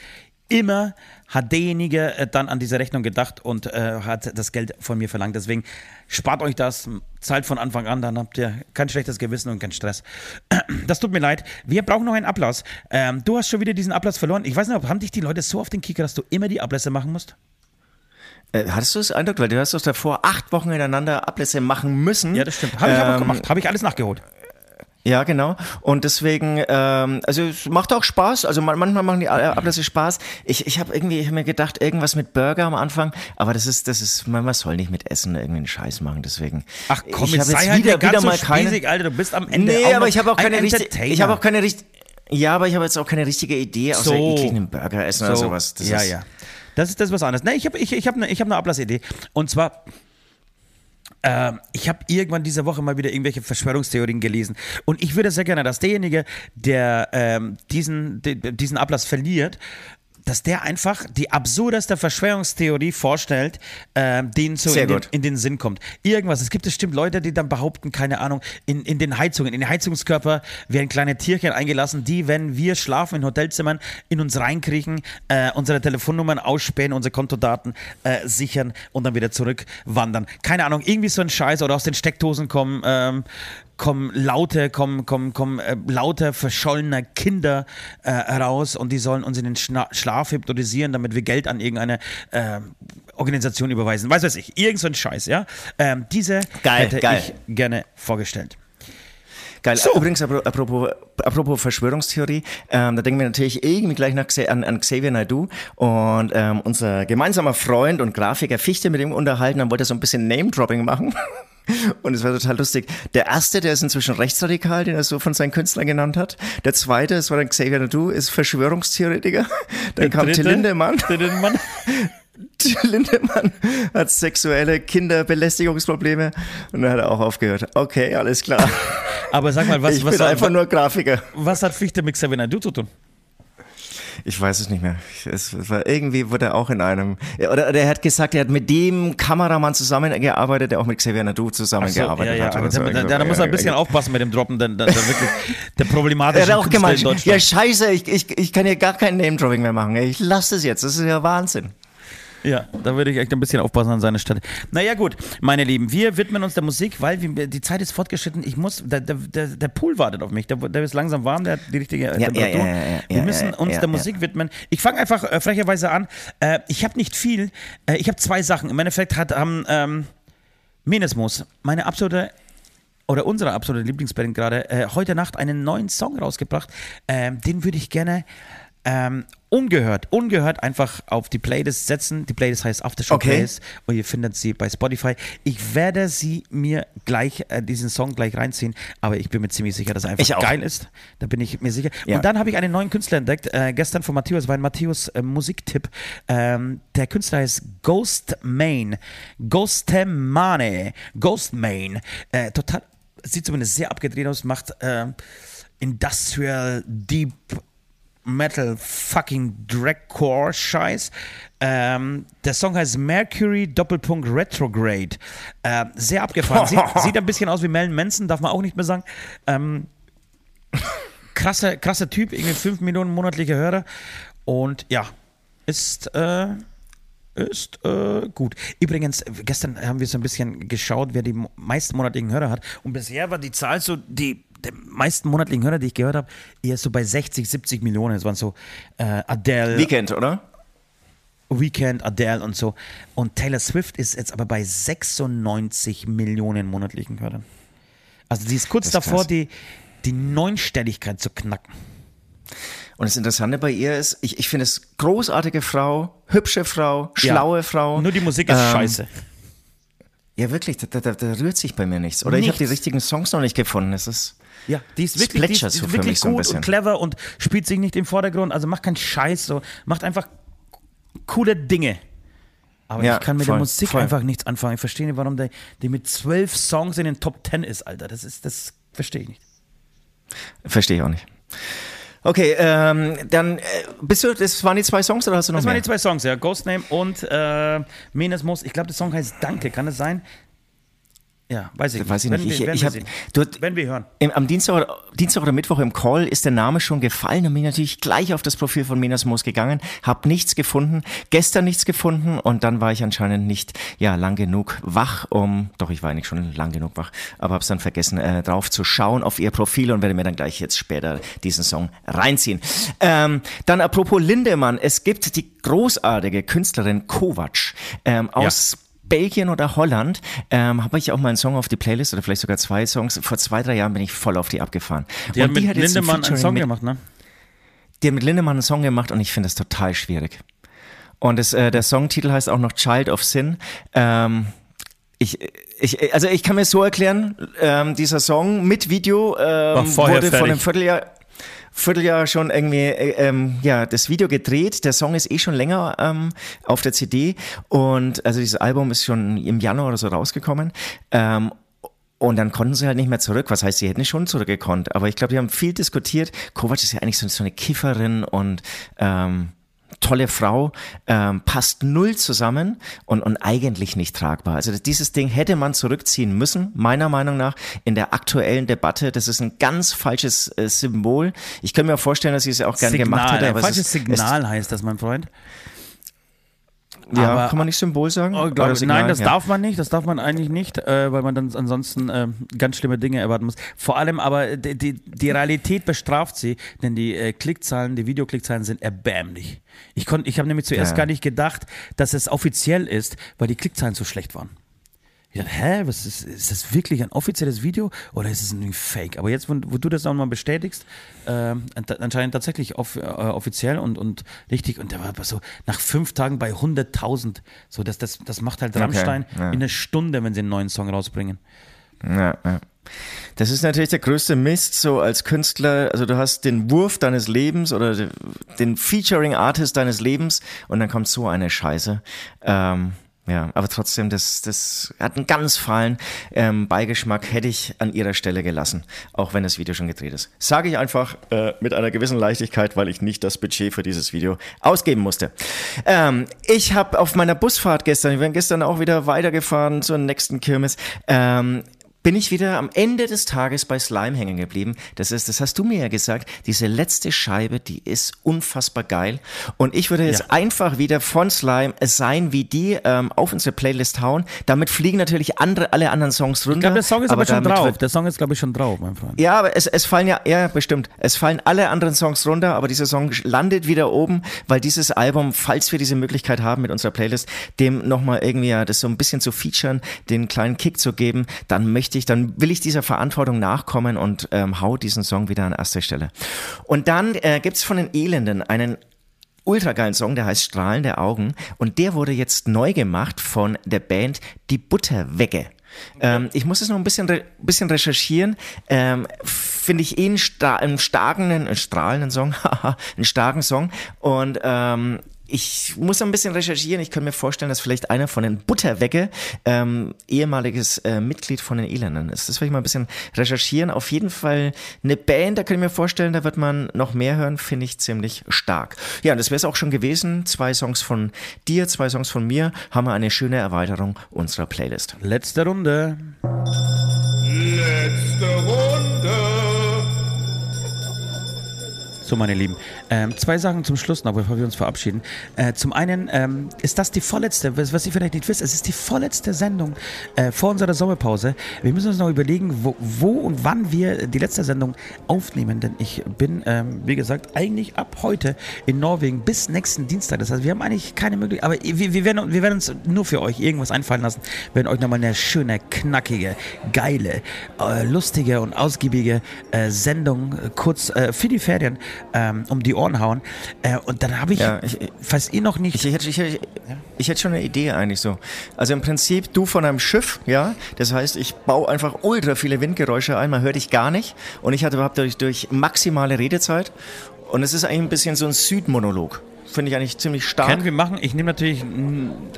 Immer hat derjenige äh, dann an diese Rechnung gedacht und äh, hat das Geld von mir verlangt. Deswegen spart euch das, zahlt von Anfang an, dann habt ihr kein schlechtes Gewissen und keinen Stress. Das tut mir leid. Wir brauchen noch einen Ablass. Ähm, du hast schon wieder diesen Ablass verloren. Ich weiß nicht, ob haben dich die Leute so auf den Kicker, dass du immer die Ablässe machen musst? Äh, hattest du das Eindruck, weil du hast doch davor acht Wochen hintereinander Ablässe machen müssen. Ja, das stimmt. Habe ich aber Ähm, gemacht. Habe ich alles nachgeholt. Ja, genau. Und deswegen, ähm, also es macht auch Spaß. Also man, manchmal machen die äh, Ablässe Spaß. Ich, ich habe irgendwie, ich hab mir gedacht, irgendwas mit Burger am Anfang, aber das ist, das ist, man, man soll nicht mit Essen irgendwie einen Scheiß machen. Deswegen. Ach komm, ich jetzt sei halt wieder, wieder so mal keine. spießig, Alter. Du bist am Ende Nee, aber ich habe auch ein keine richtige, ich habe auch keine richtige, ja, aber ich habe jetzt auch keine richtige Idee, außer So. ekligen Burger essen oder sowas. Das ja, ist, ja. Das ist das ist was anderes. Nee, ich habe ich, ich hab eine ich hab ne Ablassidee. Und zwar, ähm, ich habe irgendwann diese Woche mal wieder irgendwelche Verschwörungstheorien gelesen. Und ich würde sehr gerne, dass derjenige, der ähm, diesen, de, diesen Ablass verliert, dass der einfach die absurdeste Verschwörungstheorie vorstellt, ähm, denen so in den, in den Sinn kommt. Irgendwas. Es gibt bestimmt Leute, die dann behaupten, keine Ahnung, in, in den Heizungen, in den Heizungskörper werden kleine Tierchen eingelassen, die, wenn wir schlafen in Hotelzimmern, in uns reinkriechen, äh, unsere Telefonnummern ausspähen, unsere Kontodaten äh, sichern und dann wieder zurückwandern. Keine Ahnung, irgendwie so ein Scheiß oder aus den Steckdosen kommen. Ähm, kommen laute, kommen, kommen, kommen äh, lauter verschollener Kinder äh, heraus und die sollen uns in den Schna Schlaf hypnotisieren, damit wir Geld an irgendeine äh, Organisation überweisen. Weiß weiß ich, irgend so ein Scheiß, ja. Ähm, diese Geil, hätte geil. ich gerne vorgestellt. Geil. So. Übrigens, apro- apropos, apropos Verschwörungstheorie, ähm, da denken wir natürlich irgendwie gleich nach, an, an Xavier Naidoo und ähm, unser gemeinsamer Freund und Grafiker Fichte mit ihm unterhalten, dann wollte er so ein bisschen Name-Dropping machen. Und es war total lustig. Der erste, der ist inzwischen rechtsradikal, den er so von seinen Künstlern genannt hat. Der zweite, das war dann Xavier Naidoo, ist Verschwörungstheoretiker. Dann kam Till Lindemann. Till Lindemann. Till Lindemann hat sexuelle Kinderbelästigungsprobleme und dann hat er auch aufgehört. Okay, alles klar. Aber sag mal, was, ich was, bin einfach nur Grafiker. was hat Fichte mit Xavier Naidoo zu tun? Ich weiß es nicht mehr. Es war irgendwie wurde er auch in einem oder, oder er hat gesagt, er hat mit dem Kameramann zusammengearbeitet, der auch mit Xavier Naidoo zusammengearbeitet ja, ja, hat. so. da, da, da muss er ein bisschen aufpassen mit dem Droppen, denn da, wirklich der Er problematische hat auch gemeint, ja scheiße, ich, ich, ich kann hier gar kein Name-Dropping mehr machen. Ich lasse das jetzt, das ist ja Wahnsinn. Ja, da würde ich echt ein bisschen aufpassen an seiner Stelle. Naja, gut, meine Lieben, wir widmen uns der Musik, weil wir, die Zeit ist fortgeschritten. Ich muss, der, der, der, Pool wartet auf mich. Der, der ist langsam warm, der hat die richtige äh, ja, Temperatur. ja, ja, wir müssen uns der. Musik widmen. Ich fange einfach äh, frecherweise an. Äh, ich habe nicht viel. Äh, ich habe zwei Sachen. Im Endeffekt hat haben ähm, Menesmus, meine absolute oder unsere absolute Lieblingsband gerade, äh, heute Nacht einen neuen Song rausgebracht. Ähm, den würde ich gerne ähm, ungehört, ungehört einfach auf die Playlist setzen. Die Playlist heißt Aftershow Okay. Playlist und ihr findet sie bei Spotify. Ich werde sie mir gleich, äh, diesen Song gleich reinziehen, aber ich bin mir ziemlich sicher, dass er einfach geil ist. Da bin ich mir sicher. Ja. Und dann habe ich einen neuen Künstler entdeckt, äh, gestern von Matthäus, war ein Matthäus äh, Musiktipp. Ähm, der Künstler heißt Ghost Main. Ghostemane. Ghost Main. Äh, total, sieht zumindest sehr abgedreht aus, macht äh, Industrial Deep Metal fucking Dragcore Scheiß. Ähm, der Song heißt Mercury Doppelpunkt Retrograde. Äh, sehr abgefahren. Sieht, sieht ein bisschen aus wie Mel Manson, darf man auch nicht mehr sagen. Ähm, krasser, krasser Typ, irgendwie 5 Millionen monatliche Hörer. Und ja, ist, äh, ist äh, gut. Übrigens, gestern haben wir so ein bisschen geschaut, wer die meisten monatlichen Hörer hat. Und bisher war die Zahl so, die, die meisten monatlichen Hörer, die ich gehört habe, eher so bei 60, 70 Millionen. Es waren so äh, Adele, Weekend, oder? Weekend, Adele und so. Und Taylor Swift ist jetzt aber bei 96 Millionen monatlichen Hörern. Also sie ist kurz ist davor, krass. die, die Neunstelligkeit zu knacken. Und das Interessante bei ihr ist, ich, ich finde es großartige Frau, hübsche Frau, schlaue Frau. Nur die Musik ist Ähm, scheiße. Ja, wirklich, da, da, da rührt sich bei mir nichts. Oder ich habe die Nichts. richtigen Songs noch nicht gefunden. Es ist, Ja, die ist wirklich, die ist, so für wirklich so gut bisschen. und clever und spielt sich nicht im Vordergrund. Also macht keinen Scheiß so. Macht einfach coole Dinge. Aber Ja, ich kann mit voll, der Musik voll. einfach nichts anfangen. Ich verstehe nicht, warum der, die mit zwölf Songs in den Top Ten ist, Alter. Das ist, das verstehe ich nicht. Verstehe ich auch nicht. Okay, ähm, dann äh, bist du, das waren die zwei Songs oder hast du noch Das waren mehr? die zwei Songs, ja. Ghost Name und äh, Menes Most. Ich glaube, der Song heißt Danke. Kann es sein? Ja, weiß ich nicht. Weiß ich Wenn nicht. Ich, wir, wenn ich wir hab, sehen. du, Wenn wir hören. Im, am Dienstag oder, Dienstag oder Mittwoch im Call ist der Name schon gefallen und bin natürlich gleich auf das Profil von Menas Moos gegangen, hab nichts gefunden, gestern nichts gefunden und dann war ich anscheinend nicht ja lang genug wach, um doch ich war eigentlich schon lang genug wach, aber hab's dann vergessen äh, drauf zu schauen auf ihr Profil und werde mir dann gleich jetzt später diesen Song reinziehen. Ähm, dann apropos Lindemann, es gibt die großartige Künstlerin Kovac ähm, aus Belgien oder Holland ähm, habe ich auch mal einen Song auf die Playlist oder vielleicht sogar zwei Songs. Vor zwei, drei Jahren bin ich voll auf die abgefahren. Die haben mit hat Lindemann einen Song mit, gemacht, ne? Die hat mit Lindemann einen Song gemacht und ich finde das total schwierig. Und es, äh, der Songtitel heißt auch noch Child of Sin. Ähm, ich, ich, also ich kann mir so erklären, ähm, dieser Song mit Video ähm, wurde von fertig. einem Vierteljahr, Vierteljahr schon irgendwie äh, ähm, ja das Video gedreht. Der Song ist eh schon länger ähm, auf der CD und also dieses Album ist schon im Januar oder so rausgekommen. Ähm, und dann konnten sie halt nicht mehr zurück. Was heißt, sie hätten schon zurückgekonnt. Aber ich glaube, die haben viel diskutiert. Kovac ist ja eigentlich so, so eine Kifferin und ähm, tolle Frau, ähm, passt null zusammen und, und eigentlich nicht tragbar. Also dieses Ding hätte man zurückziehen müssen, meiner Meinung nach, in der aktuellen Debatte. Das ist ein ganz falsches äh, Symbol. Ich könnte mir vorstellen, dass sie es auch gern gemacht hätte. ein Aber falsches es ist, Signal heißt das, mein Freund. Ja, aber- kann man nicht Symbol sagen? Oh, glaub, Signal? nein, das ja. darf man nicht. Das darf man eigentlich nicht, äh, weil man dann ansonsten äh, ganz schlimme Dinge erwarten muss. Vor allem aber die, die, die Realität bestraft sie, denn die äh, Klickzahlen, die Videoklickzahlen sind erbärmlich. Ich, konnt- ich habe nämlich zuerst Ja. gar nicht gedacht, dass es offiziell ist, weil die Klickzahlen so schlecht waren. Ich dachte, hä, was ist, ist das wirklich ein offizielles Video oder ist es ein Fake? Aber jetzt, wo, wo du das auch mal bestätigst, äh, anscheinend tatsächlich off, äh, offiziell und, und richtig. Und der war so nach fünf Tagen bei 100.000. So, das, das, das macht halt Rammstein ja. in einer Stunde, wenn sie einen neuen Song rausbringen. Ja, ja. Das ist natürlich der größte Mist, so als Künstler. Also du hast den Wurf deines Lebens oder de- den Featuring Artist deines Lebens und dann kommt so eine Scheiße. Ähm, ja, aber trotzdem, das, das hat einen ganz fahlen ähm, Beigeschmack, hätte ich an ihrer Stelle gelassen, auch wenn das Video schon gedreht ist. Sage ich einfach äh, mit einer gewissen Leichtigkeit, weil ich nicht das Budget für dieses Video ausgeben musste. Ähm, ich habe auf meiner Busfahrt gestern, wir sind gestern auch wieder weitergefahren zur nächsten Kirmes, ähm, bin ich wieder am Ende des Tages bei Slime hängen geblieben. Das ist, das hast du mir ja gesagt, diese letzte Scheibe, die ist unfassbar geil. Und ich würde jetzt Ja. einfach wieder von Slime es sein, wie die ähm, auf unsere Playlist hauen. Damit fliegen natürlich andere, alle anderen Songs runter. Ich glaube, der Song ist aber, schon damit drauf. Der Song ist, glaube ich, schon drauf, mein Freund. ja, aber es, es fallen ja, ja, bestimmt. Es fallen alle anderen Songs runter, aber dieser Song landet wieder oben, weil dieses Album, falls wir diese Möglichkeit haben mit unserer Playlist, dem nochmal irgendwie ja, das so ein bisschen zu featuren, den kleinen Kick zu geben, dann möchte ich, dann will ich dieser Verantwortung nachkommen und ähm, hau diesen Song wieder an erste Stelle. Und dann äh, gibt's von den Elenden einen ultra geilen Song, der heißt Strahlende Augen und der wurde jetzt neu gemacht von der Band Die Butterwegge. Ähm, ich muss es noch ein bisschen, re bisschen recherchieren. Ähm, Finde ich eh einen, sta einen starken, einen strahlenden Song, einen starken Song. Und ähm, ich muss ein bisschen recherchieren. Ich könnte mir vorstellen, dass vielleicht einer von den Butterwegge ähm, ehemaliges äh, Mitglied von den Elenden ist. Das will ich mal ein bisschen recherchieren. Auf jeden Fall eine Band, da kann ich mir vorstellen, da wird man noch mehr hören, finde ich ziemlich stark. Ja, und das wäre es auch schon gewesen. Zwei Songs von dir, zwei Songs von mir, haben wir eine schöne Erweiterung unserer Playlist. Letzte Runde. Letzte Runde. So, meine Lieben. Ähm, zwei Sachen zum Schluss noch, bevor wir uns verabschieden. Äh, zum einen ähm, ist das die vorletzte, was, was ihr vielleicht nicht wisst, es ist die vorletzte Sendung äh, vor unserer Sommerpause. Wir müssen uns noch überlegen, wo, wo und wann wir die letzte Sendung aufnehmen, denn ich bin, ähm, wie gesagt, eigentlich ab heute in Norwegen bis nächsten Dienstag. Das heißt, wir haben eigentlich keine Möglichkeit, aber wir, wir, werden, wir werden uns nur für euch irgendwas einfallen lassen, werden euch nochmal eine schöne, knackige, geile, äh, lustige und ausgiebige äh, Sendung äh, kurz äh, für die Ferien ähm, um die Ohren hauen. Äh, und dann habe ich, Ja, ich- falls ihr noch nicht. Ich, ich, hätte, ich, ich hätte schon eine Idee eigentlich so. Also im Prinzip du von einem Schiff, ja. Das heißt, ich baue einfach ultra viele Windgeräusche ein, man hört dich gar nicht. Und ich hatte überhaupt durch, durch maximale Redezeit. Und es ist eigentlich ein bisschen so ein Südmonolog. Finde ich eigentlich ziemlich stark. Können wir machen. Ich nehme natürlich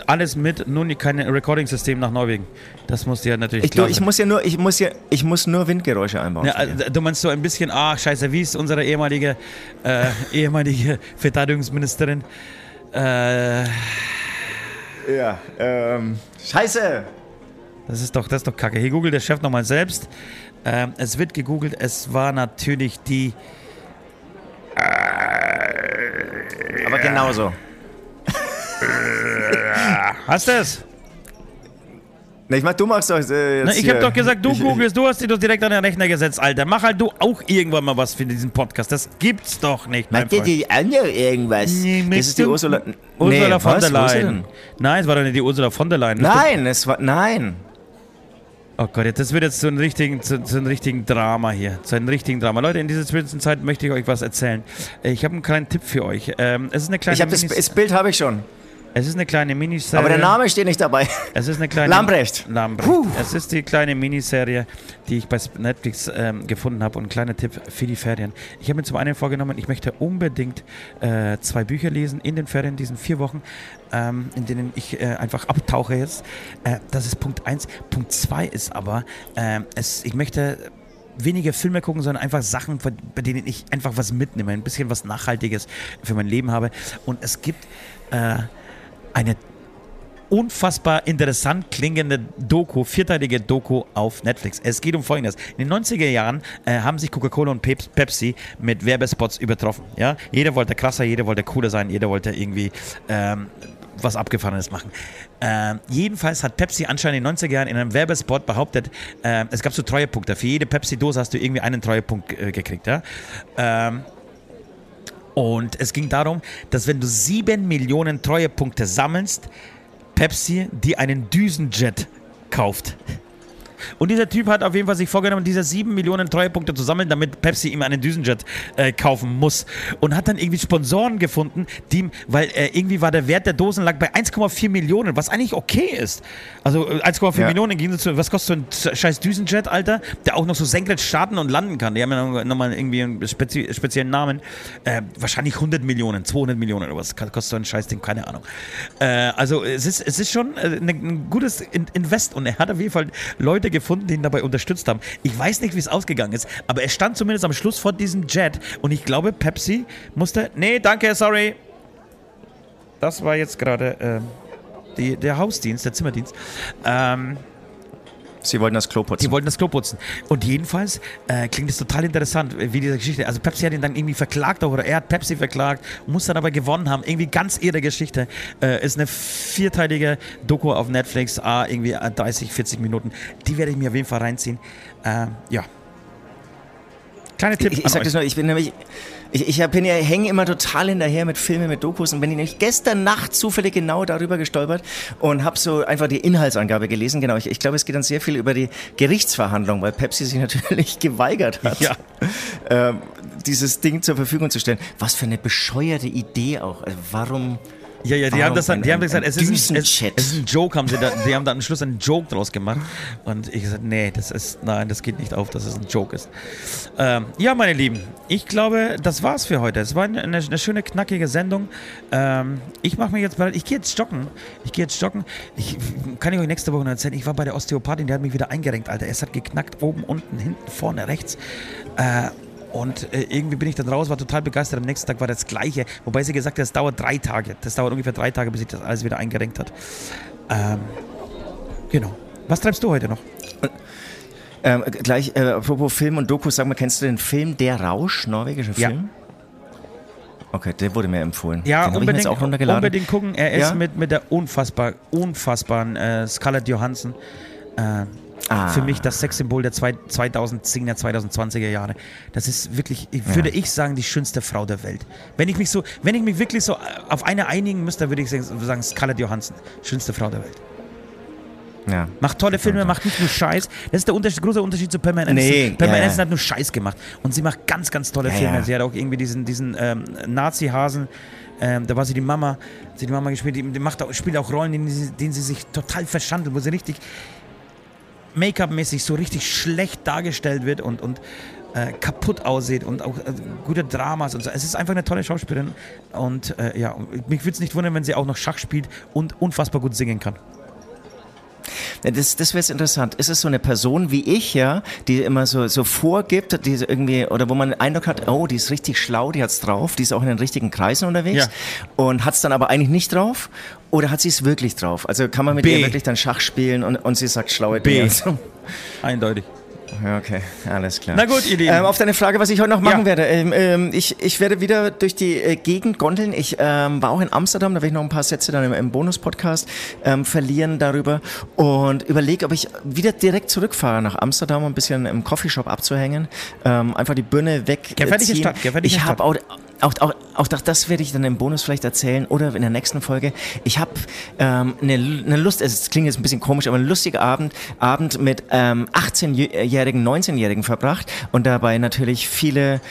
alles mit, nur kein Recording-System nach Norwegen. Das muss ja natürlich Ich, du, klar ich sein. muss ja nur, ich muss ja, ich muss nur Windgeräusche einbauen. Ja, also, du meinst so ein bisschen, ah, scheiße, wie ist unsere ehemalige, äh, ehemalige Verteidigungsministerin? Äh, ja ähm, Scheiße! das ist doch, das ist doch kacke. Hier googelt der Chef nochmal selbst. Ähm, es wird gegoogelt, es war natürlich die, Aber genauso. hast du es? Ne, ich mach, du machst doch äh, Na, ich hier. habe doch gesagt, du googelst, du hast dich doch direkt an den Rechner gesetzt, Alter. Mach halt du auch irgendwann mal was für diesen Podcast. Das gibt's doch nicht, mein Macht dir Freund. die andere irgendwas? Nee, das ist die Ursula. Ursula nee, von was? der Leyen. Nein, es war doch nicht die Ursula von der Leyen. Nein, es war. Nein. Oh Gott, jetzt- das wird jetzt zu einem richtigen, zu, zu einem richtigen Drama hier. Zu einem richtigen Drama. Leute, in dieser Zwischenzeit möchte ich euch was erzählen. Ich habe einen kleinen Tipp für euch. Ähm, es ist eine kleine Ich habe das, das Bild habe ich schon. Es ist eine kleine Miniserie. Aber der Name steht nicht dabei. Es ist eine kleine. Lambrecht. Lambrecht. Puh. Es ist die kleine Miniserie, die ich bei Netflix ähm, gefunden habe. Und ein kleiner Tipp für die Ferien. Ich habe mir zum einen vorgenommen, ich möchte unbedingt äh, zwei Bücher lesen in den Ferien, diesen vier Wochen, ähm, in denen ich äh, einfach abtauche jetzt. Äh, das ist Punkt eins. Punkt zwei ist aber, ähm, es, ich möchte weniger Filme gucken, sondern einfach Sachen, bei bei denen ich einfach was mitnehme, ein bisschen was Nachhaltiges für mein Leben habe. Und es gibt äh, eine unfassbar interessant klingende Doku, vierteilige Doku auf Netflix. Es geht um Folgendes. In den 90er Jahren äh, haben sich Coca-Cola und Pep- Pepsi mit Werbespots übertroffen. Ja? Jeder wollte krasser, jeder wollte cooler sein, jeder wollte irgendwie ähm, was Abgefahrenes machen. Ähm, jedenfalls hat Pepsi anscheinend in den 90er Jahren in einem Werbespot behauptet, ähm, es gab so Treuepunkte. Für jede Pepsi-Dose hast du irgendwie einen Treuepunkt äh, gekriegt. Ja? Ähm, und es ging darum, dass wenn du sieben Millionen Treuepunkte sammelst, Pepsi dir einen Düsenjet kauft. Und dieser Typ hat auf jeden Fall sich vorgenommen, diese sieben Millionen Treuepunkte zu sammeln, damit Pepsi ihm einen Düsenjet äh, kaufen muss. Und hat dann irgendwie Sponsoren gefunden, die, ihm- weil äh, irgendwie war der Wert der Dosen lag bei 1,4 Millionen, was eigentlich okay ist. Also äh, 1,4 Ja. Millionen gegen zu, was kostet so ein scheiß Düsenjet, Alter, der auch noch so senkrecht starten und landen kann. Die haben ja noch- nochmal irgendwie einen spezi speziellen Namen. Äh, wahrscheinlich 100 Millionen, 200 Millionen oder was kostet so ein scheiß Ding, keine Ahnung. Äh, also es ist, es ist schon äh, ne- ein gutes In Invest und er hat auf jeden Fall Leute gefunden, die ihn dabei unterstützt haben. Ich weiß nicht, wie es ausgegangen ist, aber er stand zumindest am Schluss vor diesem Jet und ich glaube, Pepsi musste. Nee, danke, sorry. Das war jetzt gerade die, der Hausdienst, der Zimmerdienst. Ähm, Sie wollten das Klo putzen. die wollten das Klo putzen. Und jedenfalls äh, klingt es total interessant, wie diese Geschichte. Also Pepsi hat ihn dann irgendwie verklagt, auch, oder er hat Pepsi verklagt, muss dann aber gewonnen haben. Irgendwie ganz irre Geschichte. Äh, ist eine vierteilige Doku auf Netflix, ah, irgendwie äh, 30, 40 Minuten. Die werde ich mir auf jeden Fall reinziehen. Äh, ja. Kleiner Tipp. ich, ich sag euch. das nur, ich bin nämlich, ich, ich bin ja, hänge immer total hinterher mit Filmen, mit Dokus und bin nämlich gestern Nacht zufällig genau darüber gestolpert und habe so einfach die Inhaltsangabe gelesen. Genau, ich, ich glaube, es geht dann sehr viel über die Gerichtsverhandlung, weil Pepsi sich natürlich geweigert hat, Ja. ähm, dieses Ding zur Verfügung zu stellen. Was für eine bescheuerte Idee auch. Also warum? Ja, ja, die Warum haben das dann, die ein- haben gesagt, es ist, ein, es, es ist ein Joke, haben sie da, die haben dann am Schluss einen Joke draus gemacht. Und ich gesagt, nee, das ist, nein, das geht nicht auf, dass es ein Joke ist. Ähm, ja, meine Lieben, ich glaube, das war's für heute. Es war eine, eine, schöne, knackige Sendung. Ähm, ich mache mir jetzt bald, ich gehe jetzt joggen. Ich gehe jetzt joggen. Ich kann ich euch nächste Woche noch erzählen. Ich war bei der Osteopathin, der hat mich wieder eingerenkt, Alter. Es hat geknackt, oben, unten, hinten, vorne, rechts. Äh, und äh, irgendwie bin ich dann raus, war total begeistert. Am nächsten Tag war das Gleiche. Wobei sie gesagt hat, das dauert drei Tage. Das dauert ungefähr drei Tage, bis sich das alles wieder eingerenkt hat. Ähm, genau. Was treibst du heute noch? Ähm, gleich, äh, apropos Film und Dokus, sag mal, kennst du den Film Der Rausch, norwegischer Ja. Film? Okay, der wurde mir empfohlen. Ja, den hab ich mir unbedingt, jetzt auch runtergeladen. unbedingt gucken. Er ist Ja? mit, mit der unfassbar, unfassbaren äh, Scarlett Johansson. Äh, Ah. Für mich das Sexsymbol der zwei, 2010er, 2020er Jahre. Das ist wirklich, ich, würde ich sagen, die schönste Frau der Welt. Wenn ich mich so, wenn ich mich wirklich so auf eine einigen müsste, dann würde ich sagen, Scarlett Johansson, schönste Frau der Welt. Ja. Macht tolle Filme, macht nicht nur Scheiß. Das ist der Unterschied, große Unterschied zu Pamela Anderson. Nee, Pamela ja, Anderson hat nur Scheiß gemacht. Und sie macht ganz, ganz tolle ja, Filme. Ja. Sie hat auch irgendwie diesen, diesen ähm, Nazi-Hasen. Ähm, da war sie die Mama, sie die Mama gespielt, die, macht auch, spielt auch Rollen, in denen sie sich total verschandelt, wo sie richtig Make-up-mäßig so richtig schlecht dargestellt wird und, und äh, kaputt aussieht und auch äh, gute Dramas und so. Es ist einfach eine tolle Schauspielerin und äh, ja, mich würde es nicht wundern, wenn sie auch noch Schach spielt und unfassbar gut singen kann. Das, das wäre interessant. Ist es so eine Person wie ich, ja, die immer so, so vorgibt, die irgendwie, oder wo man den Eindruck hat, oh, die ist richtig schlau, die hat's drauf, die ist auch in den richtigen Kreisen unterwegs ja. und hat's dann aber eigentlich nicht drauf? Oder hat sie es wirklich drauf? Also kann man mit B. ihr wirklich dann Schach spielen und, und sie sagt schlaue Dinge? B. Eindeutig. Okay, alles klar. Na gut, ihr Lieben. Ähm, auf deine Frage, was ich heute noch machen ja. werde. Ähm, ähm, ich, ich werde wieder durch die äh, Gegend gondeln. Ich ähm, war auch in Amsterdam, da werde ich noch ein paar Sätze dann im, im Bonus-Podcast ähm, verlieren darüber und überlege, ob ich wieder direkt zurückfahre nach Amsterdam, um ein bisschen im Coffeeshop abzuhängen. Ähm, einfach die Birne weg. Gefährliche Stadt, gefährliche ich habe auch auch, auch, auch das werde ich dann im Bonus vielleicht erzählen oder in der nächsten Folge. Ich habe ähm, eine, eine Lust, es klingt jetzt ein bisschen komisch, aber einen lustigen Abend, Abend mit ähm, 18-jährigen, 19-jährigen verbracht und dabei natürlich viele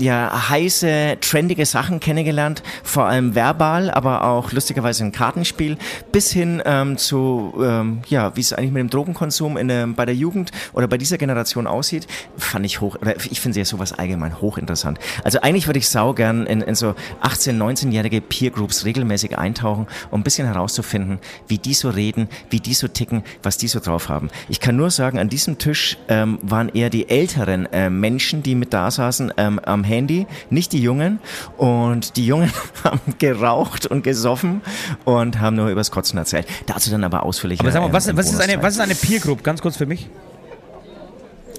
ja, heiße, trendige Sachen kennengelernt, vor allem verbal, aber auch lustigerweise im Kartenspiel, bis hin ähm, zu, ähm, ja, wie es eigentlich mit dem Drogenkonsum in, ähm, bei der Jugend oder bei dieser Generation aussieht, fand ich hoch, oder ich finde ja sowas allgemein hochinteressant. Also eigentlich würde ich sau gern in, in so 18-, 19-jährige Peer-Groups regelmäßig eintauchen, um ein bisschen herauszufinden, wie die so reden, wie die so ticken, was die so drauf haben. Ich kann nur sagen, an diesem Tisch ähm, waren eher die älteren äh, Menschen, die mit da saßen, ähm, am Handy, nicht die Jungen. Und die Jungen haben geraucht und gesoffen und haben nur übers Kotzen erzählt. Dazu dann aber ausführlich. Aber sag mal, was, was, ist eine, was ist eine Peer Group? Ganz kurz für mich.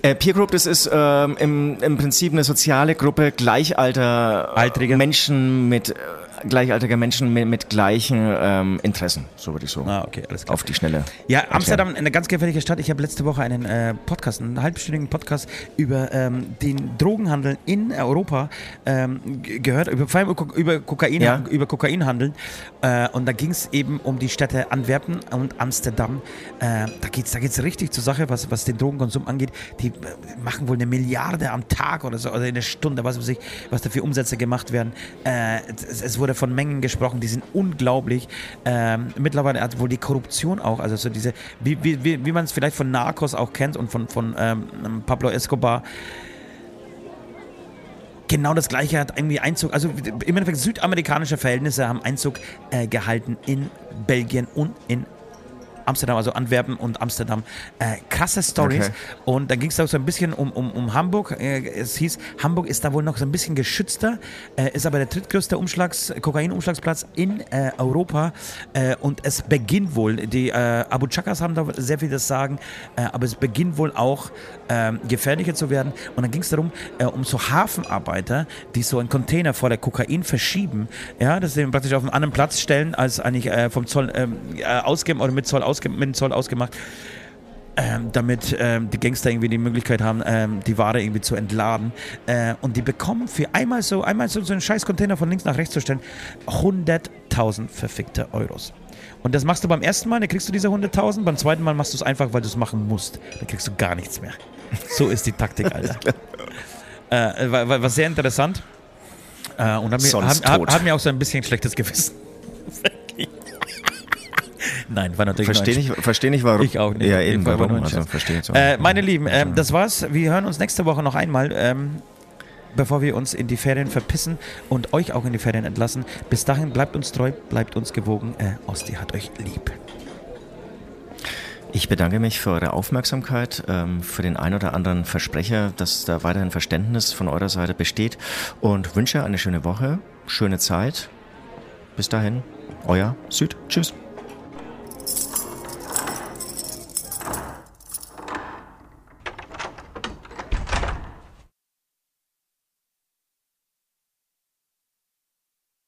Äh, Peer Group, das ist ähm, im, im Prinzip eine soziale Gruppe gleichalter Altrige. Menschen mit gleichaltrige Menschen mit, mit gleichen ähm, Interessen, so würde ich so. Ah, okay, alles klar. Auf die Schnelle. Ja, Amsterdam, eine ganz gefährliche Stadt. Ich habe letzte Woche einen äh, Podcast, einen halbstündigen Podcast über ähm, den Drogenhandel in Europa ähm, gehört, über, vor allem über, Kokain, ja. über Kokainhandel. Äh, und da ging es eben um die Städte Antwerpen und Amsterdam. Äh, da geht es da geht's richtig zur Sache, was, was den Drogenkonsum angeht. Die äh, machen wohl eine Milliarde am Tag oder so, oder in einer Stunde, was weiß ich, was da für Umsätze gemacht werden. Äh, es, es wurde wurde von Mengen gesprochen, die sind unglaublich. Ähm, mittlerweile hat wohl die Korruption auch, also so diese, wie, wie, wie man es vielleicht von Narcos auch kennt und von, von ähm, Pablo Escobar genau das gleiche hat irgendwie Einzug, also im Endeffekt südamerikanische Verhältnisse haben Einzug äh, gehalten in Belgien und in Amsterdam, also Antwerpen und Amsterdam. Äh, krasse Stories. Okay. Und dann ging es auch so ein bisschen um, um, um Hamburg. Äh, es hieß, Hamburg ist da wohl noch so ein bisschen geschützter, äh, ist aber der drittgrößte Umschlags, Kokain-Umschlagsplatz in äh, Europa. Äh, und es beginnt wohl, die äh, Abu Chakas haben da sehr viel das Sagen, aber es beginnt wohl auch ähm, gefährlicher zu werden. Und dann ging es darum, um so Hafenarbeiter, die so einen Container vor der Kokain verschieben, ja, dass sie praktisch auf einen anderen Platz stellen, als eigentlich vom Zoll ähm, ausgeben oder mit Zoll ausge mit dem Zoll ausgemacht. Ähm, damit ähm, die Gangster irgendwie die Möglichkeit haben, ähm, die Ware irgendwie zu entladen. Äh, und die bekommen für einmal so, einmal so, so einen scheiß Container von links nach rechts zu stellen, 100.000 verfickte Euros. Und das machst du beim ersten Mal, dann kriegst du diese 100.000, beim zweiten Mal machst du es einfach, weil du es machen musst. Dann kriegst du gar nichts mehr. So ist die Taktik, Alter. äh, war, war, war, sehr interessant. Äh, und hat mir, hat, hat mir auch so ein bisschen schlechtes Gewissen. Nein, war natürlich Verstehe nicht, versteh nicht, warum. Ich auch nicht. Ja, eben, warum. Also, verstehe jetzt äh, meine Lieben, ähm, das war's. Wir hören uns nächste Woche noch einmal. Ähm, bevor wir uns in die Ferien verpissen und euch auch in die Ferien entlassen. Bis dahin bleibt uns treu, bleibt uns gewogen. Äh, Osti hat euch lieb. Ich bedanke mich für eure Aufmerksamkeit, ähm, für den ein oder anderen Versprecher, dass da weiterhin Verständnis von eurer Seite besteht und wünsche eine schöne Woche, schöne Zeit. Bis dahin, euer Süd. Tschüss.